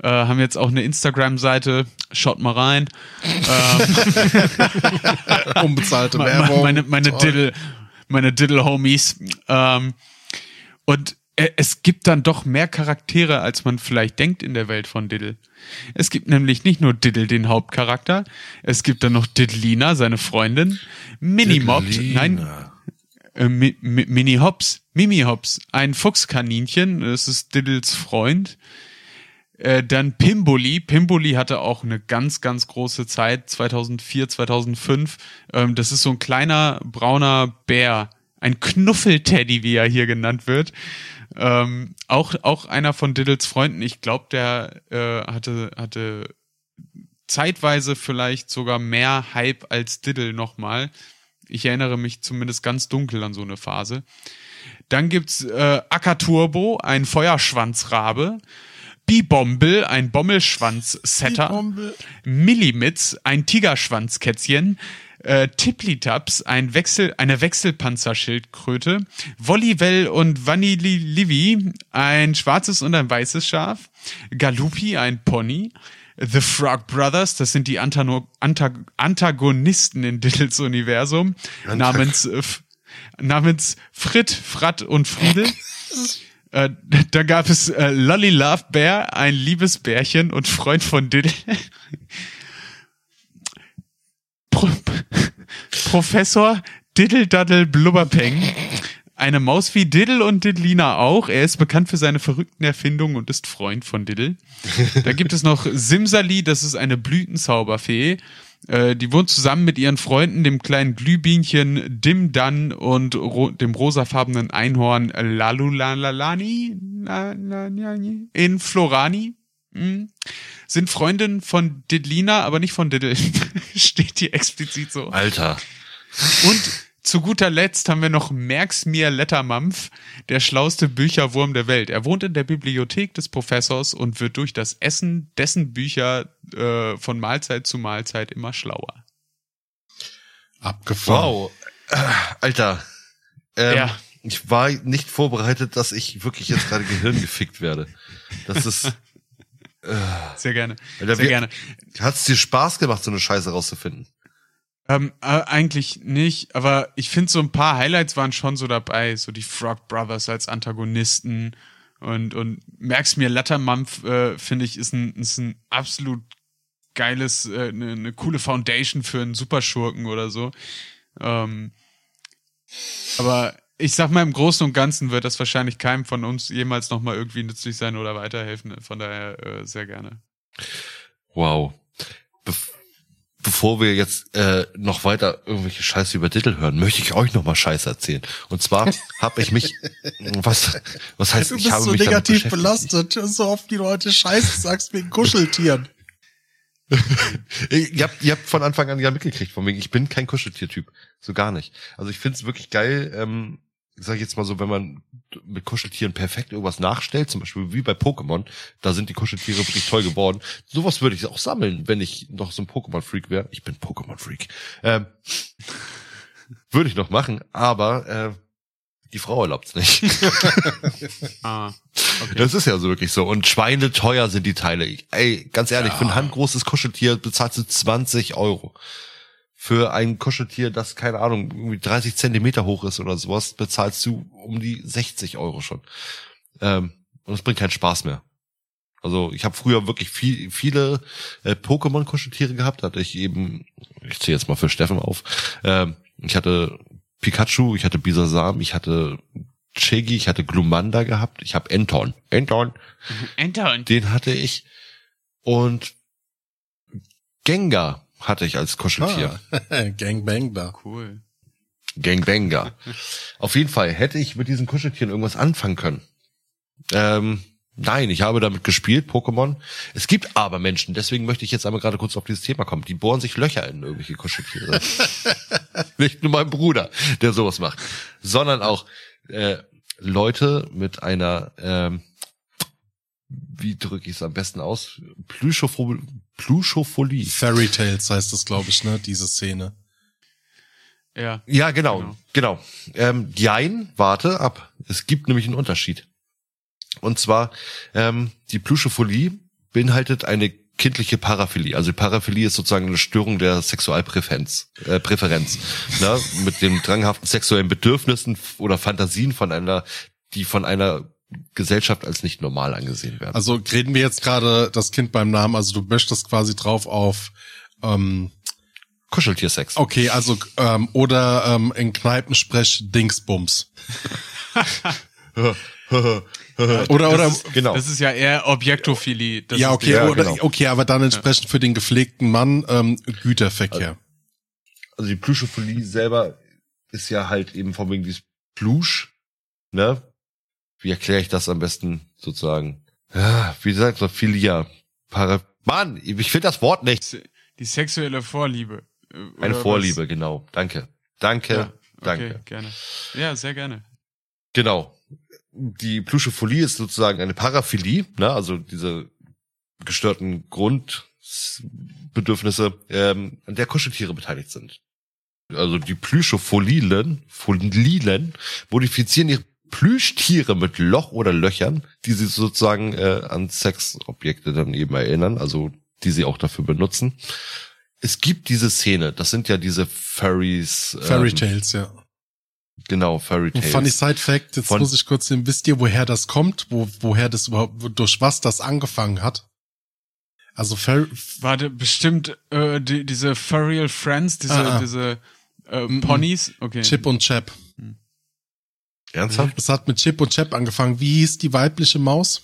Speaker 3: Äh, haben jetzt auch eine Instagram-Seite, schaut mal rein.
Speaker 2: Ähm, Unbezahlte Werbung.
Speaker 3: Meine, meine, Diddle, meine Diddle-Homies. Ähm, und es gibt dann doch mehr Charaktere, als man vielleicht denkt in der Welt von Diddle. Es gibt nämlich nicht nur Diddle, den Hauptcharakter, es gibt dann noch Diddlina, seine Freundin, Minimob, nein, äh, Mi Mi Mini Hops, Mimi Hops, ein Fuchskaninchen, das ist Diddles Freund. Äh, dann Pimboli. Pimboli hatte auch eine ganz, ganz große Zeit, 2004, 2005. Ähm, das ist so ein kleiner brauner Bär, ein Knuffelteddy, wie er hier genannt wird. Ähm, auch, auch einer von Diddles Freunden, ich glaube, der äh, hatte, hatte zeitweise vielleicht sogar mehr Hype als Diddle nochmal. Ich erinnere mich zumindest ganz dunkel an so eine Phase. Dann gibt's äh, Akaturbo, ein Feuerschwanzrabe. Bibomble, ein Bommelschwanz-Setter. Millimitz, ein Tigerschwanzkätzchen. Äh, Tiplitaps, ein Wechsel, eine Wechselpanzerschildkröte. Vollivel und Vanillilivi, ein schwarzes und ein weißes Schaf. Galupi, ein Pony. The Frog Brothers, das sind die Antano Anta Antagonisten in Diddles Universum,
Speaker 1: Antag
Speaker 3: namens, äh, namens Frit, Frat und Friedel. äh, da gab es äh, Lolly Love Bear, ein liebes Bärchen und Freund von Diddle. Professor Diddle Daddle Blubberpeng. Eine Maus wie Diddle und Diddlina auch. Er ist bekannt für seine verrückten Erfindungen und ist Freund von Diddle. Da gibt es noch Simsali, das ist eine Blütenzauberfee. Äh, die wohnt zusammen mit ihren Freunden, dem kleinen Glühbienchen Dim Dan und ro dem rosafarbenen Einhorn Lalulalani in Florani. Hm. Sind Freundin von Diddlina, aber nicht von Diddle. Steht hier explizit so.
Speaker 1: Alter.
Speaker 3: Und zu guter Letzt haben wir noch Merksmir Lettermampf, der schlauste Bücherwurm der Welt. Er wohnt in der Bibliothek des Professors und wird durch das Essen dessen Bücher äh, von Mahlzeit zu Mahlzeit immer schlauer.
Speaker 2: Abgefahren.
Speaker 1: Wow. Äh, Alter. Ähm,
Speaker 3: Ja.
Speaker 1: Ich war nicht vorbereitet, dass ich wirklich jetzt gerade Gehirn gefickt werde. Das ist.
Speaker 3: Sehr gerne. Sehr
Speaker 1: wir-
Speaker 3: gerne.
Speaker 1: Hat es dir Spaß gemacht, so eine Scheiße rauszufinden?
Speaker 3: Ähm, äh, eigentlich nicht, aber ich finde so ein paar Highlights waren schon so dabei, so die Frog Brothers als Antagonisten und und merkst mir Lettermampf äh, finde ich ist ein ist ein absolut geiles äh, eine ne coole Foundation für einen Superschurken oder so. Ähm, aber ich sag mal im Großen und Ganzen wird das wahrscheinlich keinem von uns jemals noch mal irgendwie nützlich sein oder weiterhelfen. Von daher äh, sehr gerne.
Speaker 1: Wow. Bef bevor wir jetzt äh, noch weiter irgendwelche Scheiße über Diddle hören, möchte ich euch noch mal Scheiße erzählen. Und zwar habe ich mich, was, was heißt,
Speaker 2: Du
Speaker 1: ich
Speaker 2: bist
Speaker 1: habe
Speaker 2: so
Speaker 1: mich
Speaker 2: negativ belastet. So oft die Leute Scheiße sagst wegen Kuscheltieren.
Speaker 1: ihr, habt, ihr habt von Anfang an ja mitgekriegt, von wegen, ich bin kein Kuscheltiertyp. So gar nicht. Also ich find's wirklich geil, ähm, sag ich jetzt mal so, wenn man mit Kuscheltieren perfekt irgendwas nachstellt, zum Beispiel wie bei Pokémon, da sind die Kuscheltiere wirklich toll geworden. Sowas würde ich auch sammeln, wenn ich noch so ein Pokémon-Freak wäre. Ich bin Pokémon-Freak. Ähm, würde ich noch machen, aber äh, die Frau erlaubt's nicht.
Speaker 3: Ah, okay.
Speaker 1: Das ist ja so wirklich so. Und Schweine teuer sind die Teile. Ey, ganz ehrlich, für ein handgroßes Kuscheltier bezahlst du 20 Euro. Für ein Kuscheltier, das, keine Ahnung, irgendwie 30 Zentimeter hoch ist oder sowas, bezahlst du um die 60 Euro schon. Ähm, und es bringt keinen Spaß mehr. Also ich habe früher wirklich viel, viele äh, Pokémon-Kuscheltiere gehabt. Hatte ich eben, ich zähle jetzt mal für Steffen auf. Ähm, ich hatte Pikachu, ich hatte Bisasam, ich hatte Chegi, ich hatte Glumanda gehabt, ich habe Enton. Enton,
Speaker 3: Enter und
Speaker 1: den hatte ich. Und Gengar hatte ich als Kuscheltier.
Speaker 2: Ah. Gangbang da.
Speaker 3: cool.
Speaker 1: Gangbanger. Auf jeden Fall hätte ich mit diesen Kuscheltieren irgendwas anfangen können. Ähm, nein, ich habe damit gespielt, Pokémon. Es gibt aber Menschen, deswegen möchte ich jetzt einmal gerade kurz auf dieses Thema kommen, die bohren sich Löcher in irgendwelche Kuscheltiere. Nicht nur mein Bruder, der sowas macht, sondern auch äh, Leute mit einer, ähm, wie drücke ich es am besten aus? Plüschopholie. Plüschopholie.
Speaker 2: Fairy Tales heißt das, glaube ich, ne? Diese Szene.
Speaker 3: Ja.
Speaker 1: Ja, genau,
Speaker 3: Genau.
Speaker 1: genau. Ähm, jein, warte ab. Es gibt nämlich einen Unterschied. Und zwar, ähm, die Pluschophilie beinhaltet eine kindliche Paraphilie. Also die Paraphilie ist sozusagen eine Störung der Sexualpräferenz, äh, Präferenz, ne? mit den dranghaften sexuellen Bedürfnissen oder Fantasien von einer, die von einer Gesellschaft als nicht normal angesehen werden.
Speaker 2: Also reden wir jetzt gerade das Kind beim Namen, also du möchtest quasi drauf auf ähm,
Speaker 1: Kuscheltiersex.
Speaker 2: okay, also ähm, oder ähm, in Kneipensprech Dingsbums. Oder oder
Speaker 3: Das ist,
Speaker 1: genau.
Speaker 3: Das ist ja eher Objektophilie. Das
Speaker 2: ja
Speaker 3: ist
Speaker 2: okay,
Speaker 1: ja,
Speaker 2: oder
Speaker 1: genau.
Speaker 2: okay, aber dann entsprechend für den gepflegten Mann ähm, Güterverkehr.
Speaker 1: also die Pluschophilie selber ist ja halt eben von wegen dieses Plusch, ne? Wie erkläre ich das am besten sozusagen? Ja, wie sagt man, Philia. Para Mann, ich finde das Wort nicht.
Speaker 3: Die sexuelle Vorliebe. äh,
Speaker 1: Eine Vorliebe,
Speaker 3: was?
Speaker 1: genau. Danke. Danke.
Speaker 3: Ja, okay,
Speaker 1: Danke.
Speaker 3: gerne. Ja, sehr gerne.
Speaker 1: Genau. Die Pluschophilie ist sozusagen eine Paraphilie, ne? also diese gestörten Grundbedürfnisse, ähm, an der Kuscheltiere beteiligt sind. Also die Plüschopholilen, Folilen modifizieren ihre Plüschtiere mit Loch oder Löchern, die sie sozusagen äh, an Sexobjekte dann eben erinnern, also die sie auch dafür benutzen. Es gibt diese Szene, das sind ja diese Furries.
Speaker 2: Fairy
Speaker 1: ähm,
Speaker 2: Tales, ja.
Speaker 1: Genau, Fairy Tales.
Speaker 2: funny Side Fact, jetzt
Speaker 1: Von-
Speaker 2: muss ich kurz sehen, wisst ihr, woher das kommt? Wo, woher das überhaupt, durch was das angefangen hat? Also Fairy,
Speaker 3: Warte, bestimmt äh, die, diese Furriel Friends, diese,
Speaker 2: Ah, ah.
Speaker 3: diese äh. Ponys. Okay.
Speaker 2: Chip und Chap.
Speaker 1: Ernsthaft?
Speaker 2: Es hat mit Chip und Chap angefangen. Wie hieß die weibliche Maus?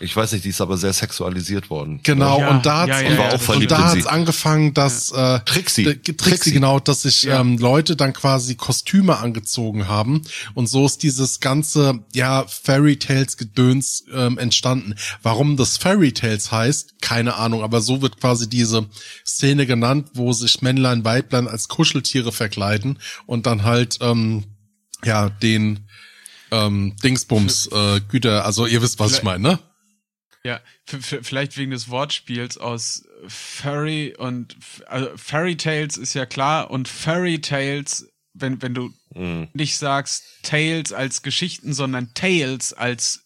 Speaker 1: Ich weiß nicht, die ist aber sehr sexualisiert worden.
Speaker 2: Genau,
Speaker 3: Ja,
Speaker 2: und da hat's,
Speaker 3: ja, ja,
Speaker 2: und, da hat's angefangen, dass äh,
Speaker 1: Trixie.
Speaker 2: D- Trixie, genau, dass sich
Speaker 3: Ja.
Speaker 2: ähm, Leute dann quasi Kostüme angezogen haben und so ist dieses ganze ja Fairy Tales Gedöns ähm, entstanden. Warum das Fairy Tales heißt, keine Ahnung, aber so wird quasi diese Szene genannt, wo sich Männlein Weiblein als Kuscheltiere verkleiden und dann halt ähm, ja den ähm, Dingsbums äh, Güter, also ihr wisst, was ich meine, ne?
Speaker 3: Ja, vielleicht wegen des Wortspiels aus Furry und also Fairy Tales ist ja klar und Furry Tales, wenn wenn du
Speaker 1: Mhm.
Speaker 3: nicht sagst Tales als Geschichten, sondern Tails als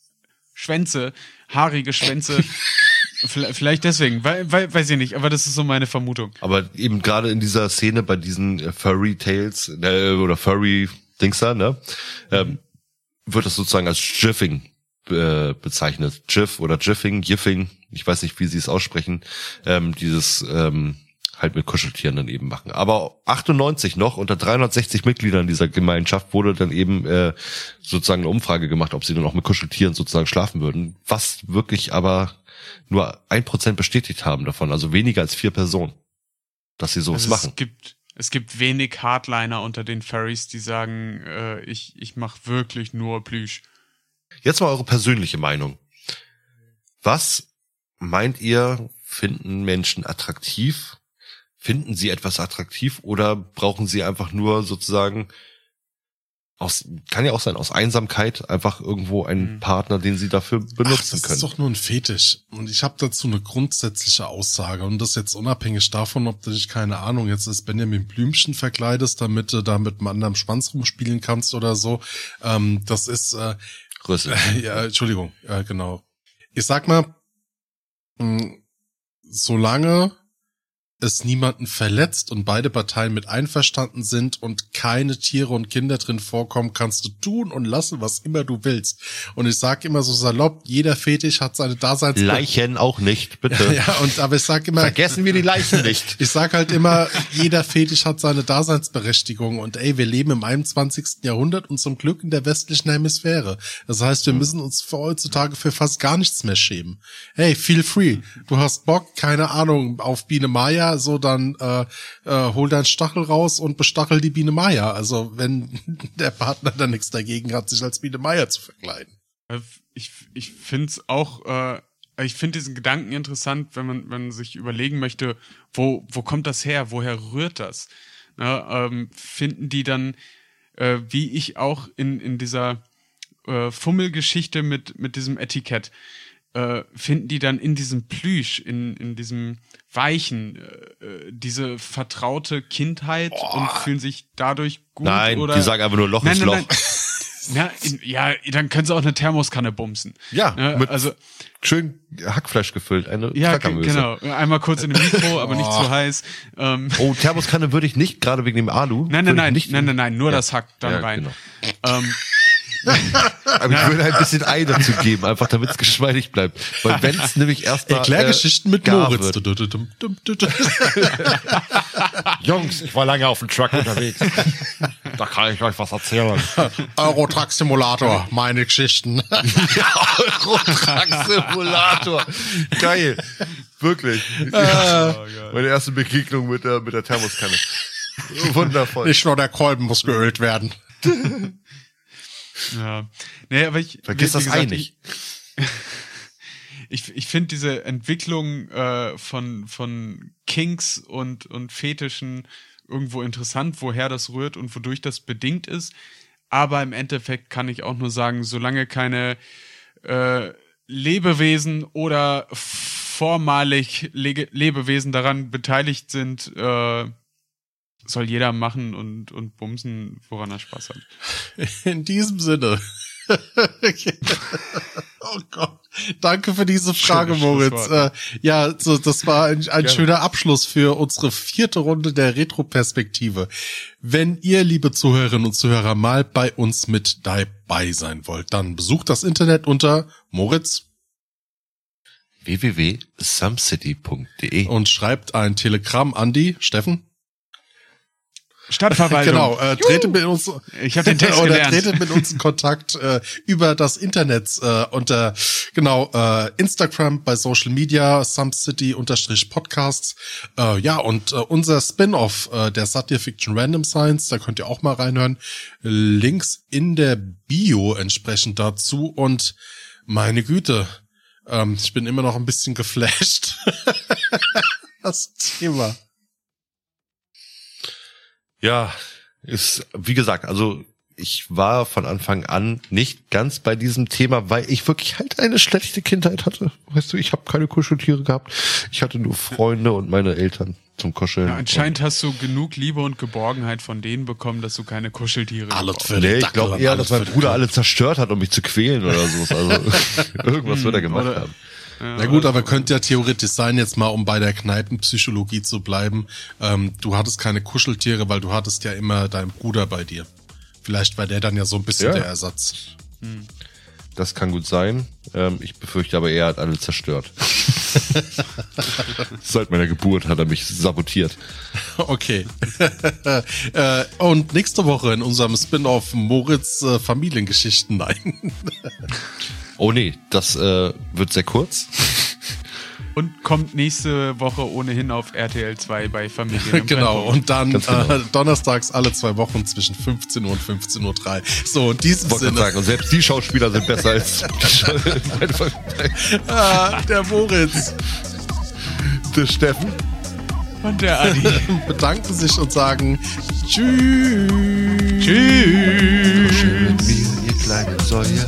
Speaker 3: Schwänze, haarige Schwänze, vielleicht deswegen, weil, weil weiß ich nicht, aber das ist so meine Vermutung.
Speaker 1: Aber eben gerade in dieser Szene bei diesen äh, Furry Tales äh, oder Furry Dings da, ne, ähm, wird das sozusagen als Jiffing äh, bezeichnet. Jiff oder Jiffing, Jiffing, ich weiß nicht, wie sie es aussprechen, ähm, dieses ähm, halt mit Kuscheltieren dann eben machen. Aber 98 noch, unter 360 Mitgliedern dieser Gemeinschaft wurde dann eben äh, sozusagen eine Umfrage gemacht, ob sie dann auch mit Kuscheltieren sozusagen schlafen würden, was wirklich aber nur ein Prozent bestätigt haben davon, also weniger als vier Personen, dass sie sowas
Speaker 3: Also
Speaker 1: machen.
Speaker 3: Es gibt es gibt wenig Hardliner unter den Furries, die sagen, äh, ich ich mache wirklich nur Plüsch.
Speaker 1: Jetzt mal eure persönliche Meinung. Was meint ihr, finden Menschen attraktiv? Finden sie etwas attraktiv oder brauchen sie einfach nur sozusagen aus, kann ja auch sein, aus Einsamkeit einfach irgendwo einen
Speaker 3: Mhm.
Speaker 1: Partner, den sie dafür
Speaker 2: Ach,
Speaker 1: benutzen
Speaker 2: das
Speaker 1: können?
Speaker 2: ist doch nur ein Fetisch. Und ich habe dazu eine grundsätzliche Aussage. Und das jetzt unabhängig davon, ob du dich, keine Ahnung, jetzt als Benjamin Blümchen verkleidest, damit du da mit einem anderen Schwanz rumspielen kannst oder so. Ähm, das ist, äh,
Speaker 1: Rüssel.
Speaker 2: ja, Entschuldigung, ja, genau. Ich sag mal, mh, solange es niemanden verletzt und beide Parteien mit einverstanden sind und keine Tiere und Kinder drin vorkommen, kannst du tun und lassen, was immer du willst. Und ich sag immer so salopp, jeder Fetisch hat seine Daseinsberechtigung.
Speaker 1: Leichen auch nicht, bitte.
Speaker 2: Ja, und aber ich sag immer,
Speaker 1: Vergessen wir die Leichen nicht.
Speaker 2: ich sag halt immer, jeder Fetisch hat seine Daseinsberechtigung und ey, wir leben im 21. Jahrhundert und zum Glück in der westlichen Hemisphäre. Das heißt, wir müssen uns für heutzutage für fast gar nichts mehr schämen. Hey, feel free. Du hast Bock, keine Ahnung, auf Biene Maya, so dann äh, äh, hol deinen Stachel raus und bestachel die Biene Maya. Also wenn der Partner da nichts dagegen hat, sich als Biene Maya zu verkleiden.
Speaker 3: Äh, Ich, ich finde es auch, äh, ich finde diesen Gedanken interessant, wenn man, wenn man sich überlegen möchte, wo, wo kommt das her, woher rührt das? Na, ähm, finden die dann, äh, wie ich auch in, in dieser äh, Fummelgeschichte mit, mit diesem Etikett, äh, finden die dann in diesem Plüsch, in, in diesem Weichen, äh, äh, diese vertraute Kindheit und fühlen sich dadurch gut
Speaker 1: Nein,
Speaker 3: oder
Speaker 1: die sagen einfach nur Loch
Speaker 3: nein,
Speaker 1: ist
Speaker 3: nein,
Speaker 1: Loch.
Speaker 3: nein. Ja, in, ja, dann können sie auch eine Thermoskanne bumsen.
Speaker 1: Ja,
Speaker 3: Ne,
Speaker 1: mit
Speaker 3: also
Speaker 1: schön Hackfleisch gefüllt, eine
Speaker 3: ja, genau. Einmal kurz in dem Mikro, aber nicht
Speaker 2: Oh.
Speaker 3: zu heiß. Ähm,
Speaker 1: Oh, Thermoskanne würde ich nicht, gerade wegen dem Alu.
Speaker 3: nein, nein, nein, nein, nein, nein, nur
Speaker 1: Ja.
Speaker 3: das Hack dann
Speaker 1: Ja,
Speaker 3: rein.
Speaker 1: genau.
Speaker 3: Ähm,
Speaker 1: Aber ich würde ein bisschen Ei dazu geben, einfach damit es geschmeidig bleibt. Weil wenn es nämlich erstmal
Speaker 2: Erklärgeschichten mit
Speaker 1: gar
Speaker 2: Moritz.
Speaker 1: Jungs, ich war lange auf dem Truck unterwegs. da kann ich euch was erzählen.
Speaker 2: Eurotruck Simulator, meine Geschichten.
Speaker 1: Eurotruck-Simulator. Geil. Wirklich. Ja. Meine erste Begegnung mit der, mit der Thermoskanne. Wundervoll.
Speaker 2: Nicht nur der Kolben muss geölt werden.
Speaker 3: Ja. Nee, aber ich.
Speaker 1: Vergiss das
Speaker 3: gesagt,
Speaker 1: nicht.
Speaker 3: Ich, ich finde diese Entwicklung äh, von, von Kinks und, und Fetischen irgendwo interessant, woher das rührt und wodurch das bedingt ist. Aber im Endeffekt kann ich auch nur sagen, solange keine äh, Lebewesen oder vormalig Le Lebewesen daran beteiligt sind, äh, soll jeder machen und, und bumsen, woran er Spaß hat.
Speaker 2: In diesem Sinne. oh Gott. Danke für diese Frage, Moritz. Äh, ja, so, das war ein, ein schöner Abschluss für unsere vierte Runde der Retro-Perspektive. Wenn ihr, liebe Zuhörerinnen und Zuhörer, mal bei uns mit dabei sein wollt, dann besucht das Internet unter Moritz
Speaker 1: www.sumcity.de
Speaker 2: und schreibt ein Telegramm an die Steffen.
Speaker 3: Stadtverwaltung.
Speaker 2: genau, äh, trete mit uns
Speaker 3: ich habe den Text
Speaker 2: oder
Speaker 3: gelernt.
Speaker 2: trete mit uns in Kontakt äh, über das Internet äh, unter genau äh, Instagram bei Social Media City unterstrich Podcasts. Äh, ja und äh, unser Spin-off äh, der Satire Fiction Random Science, da könnt ihr auch mal reinhören. Links in der Bio entsprechend dazu und meine Güte, ähm, ich bin immer noch ein bisschen geflasht. das Thema.
Speaker 1: Ja, ist, wie gesagt, also ich war von Anfang an nicht ganz bei diesem Thema, weil ich wirklich halt eine schlechte Kindheit hatte. Weißt du, ich habe keine Kuscheltiere gehabt. Ich hatte nur Freunde und meine Eltern zum Kuscheln.
Speaker 3: Ja, anscheinend hast du genug Liebe und Geborgenheit von denen bekommen, dass du keine Kuscheltiere
Speaker 1: für nee, ich glaube eher, dass mein Bruder alle zerstört hat, um mich zu quälen oder so. Also irgendwas wird er gemacht oder, haben.
Speaker 2: Ja, Na gut, aber könnte ja theoretisch sein, jetzt mal um bei der Kneipenpsychologie zu bleiben. Ähm, du hattest keine Kuscheltiere, weil du hattest ja immer deinen Bruder bei dir. Vielleicht war der dann ja so ein bisschen ja. der Ersatz. Hm.
Speaker 1: Das kann gut sein. Ähm, ich befürchte aber, er hat alle zerstört. Seit meiner Geburt hat er mich sabotiert.
Speaker 2: Okay. äh, und nächste Woche in unserem Spin-off Moritz äh, Familiengeschichten. Nein.
Speaker 1: Oh nee, das äh, wird sehr kurz.
Speaker 3: Und kommt nächste Woche ohnehin auf RTL 2 bei Familien.
Speaker 2: genau, und dann genau. Äh, donnerstags alle zwei Wochen zwischen 15 Uhr und 15.03 Uhr. So, in diesem Wollte Sinne.
Speaker 1: Sagen, und selbst die Schauspieler sind besser als
Speaker 2: ah, der Moritz.
Speaker 1: Der Steffen.
Speaker 3: Und der Adi.
Speaker 2: Bedanken sich und sagen Tschüss.
Speaker 3: Tschüss.
Speaker 1: Schön mit mir, ihr kleinen Säuer.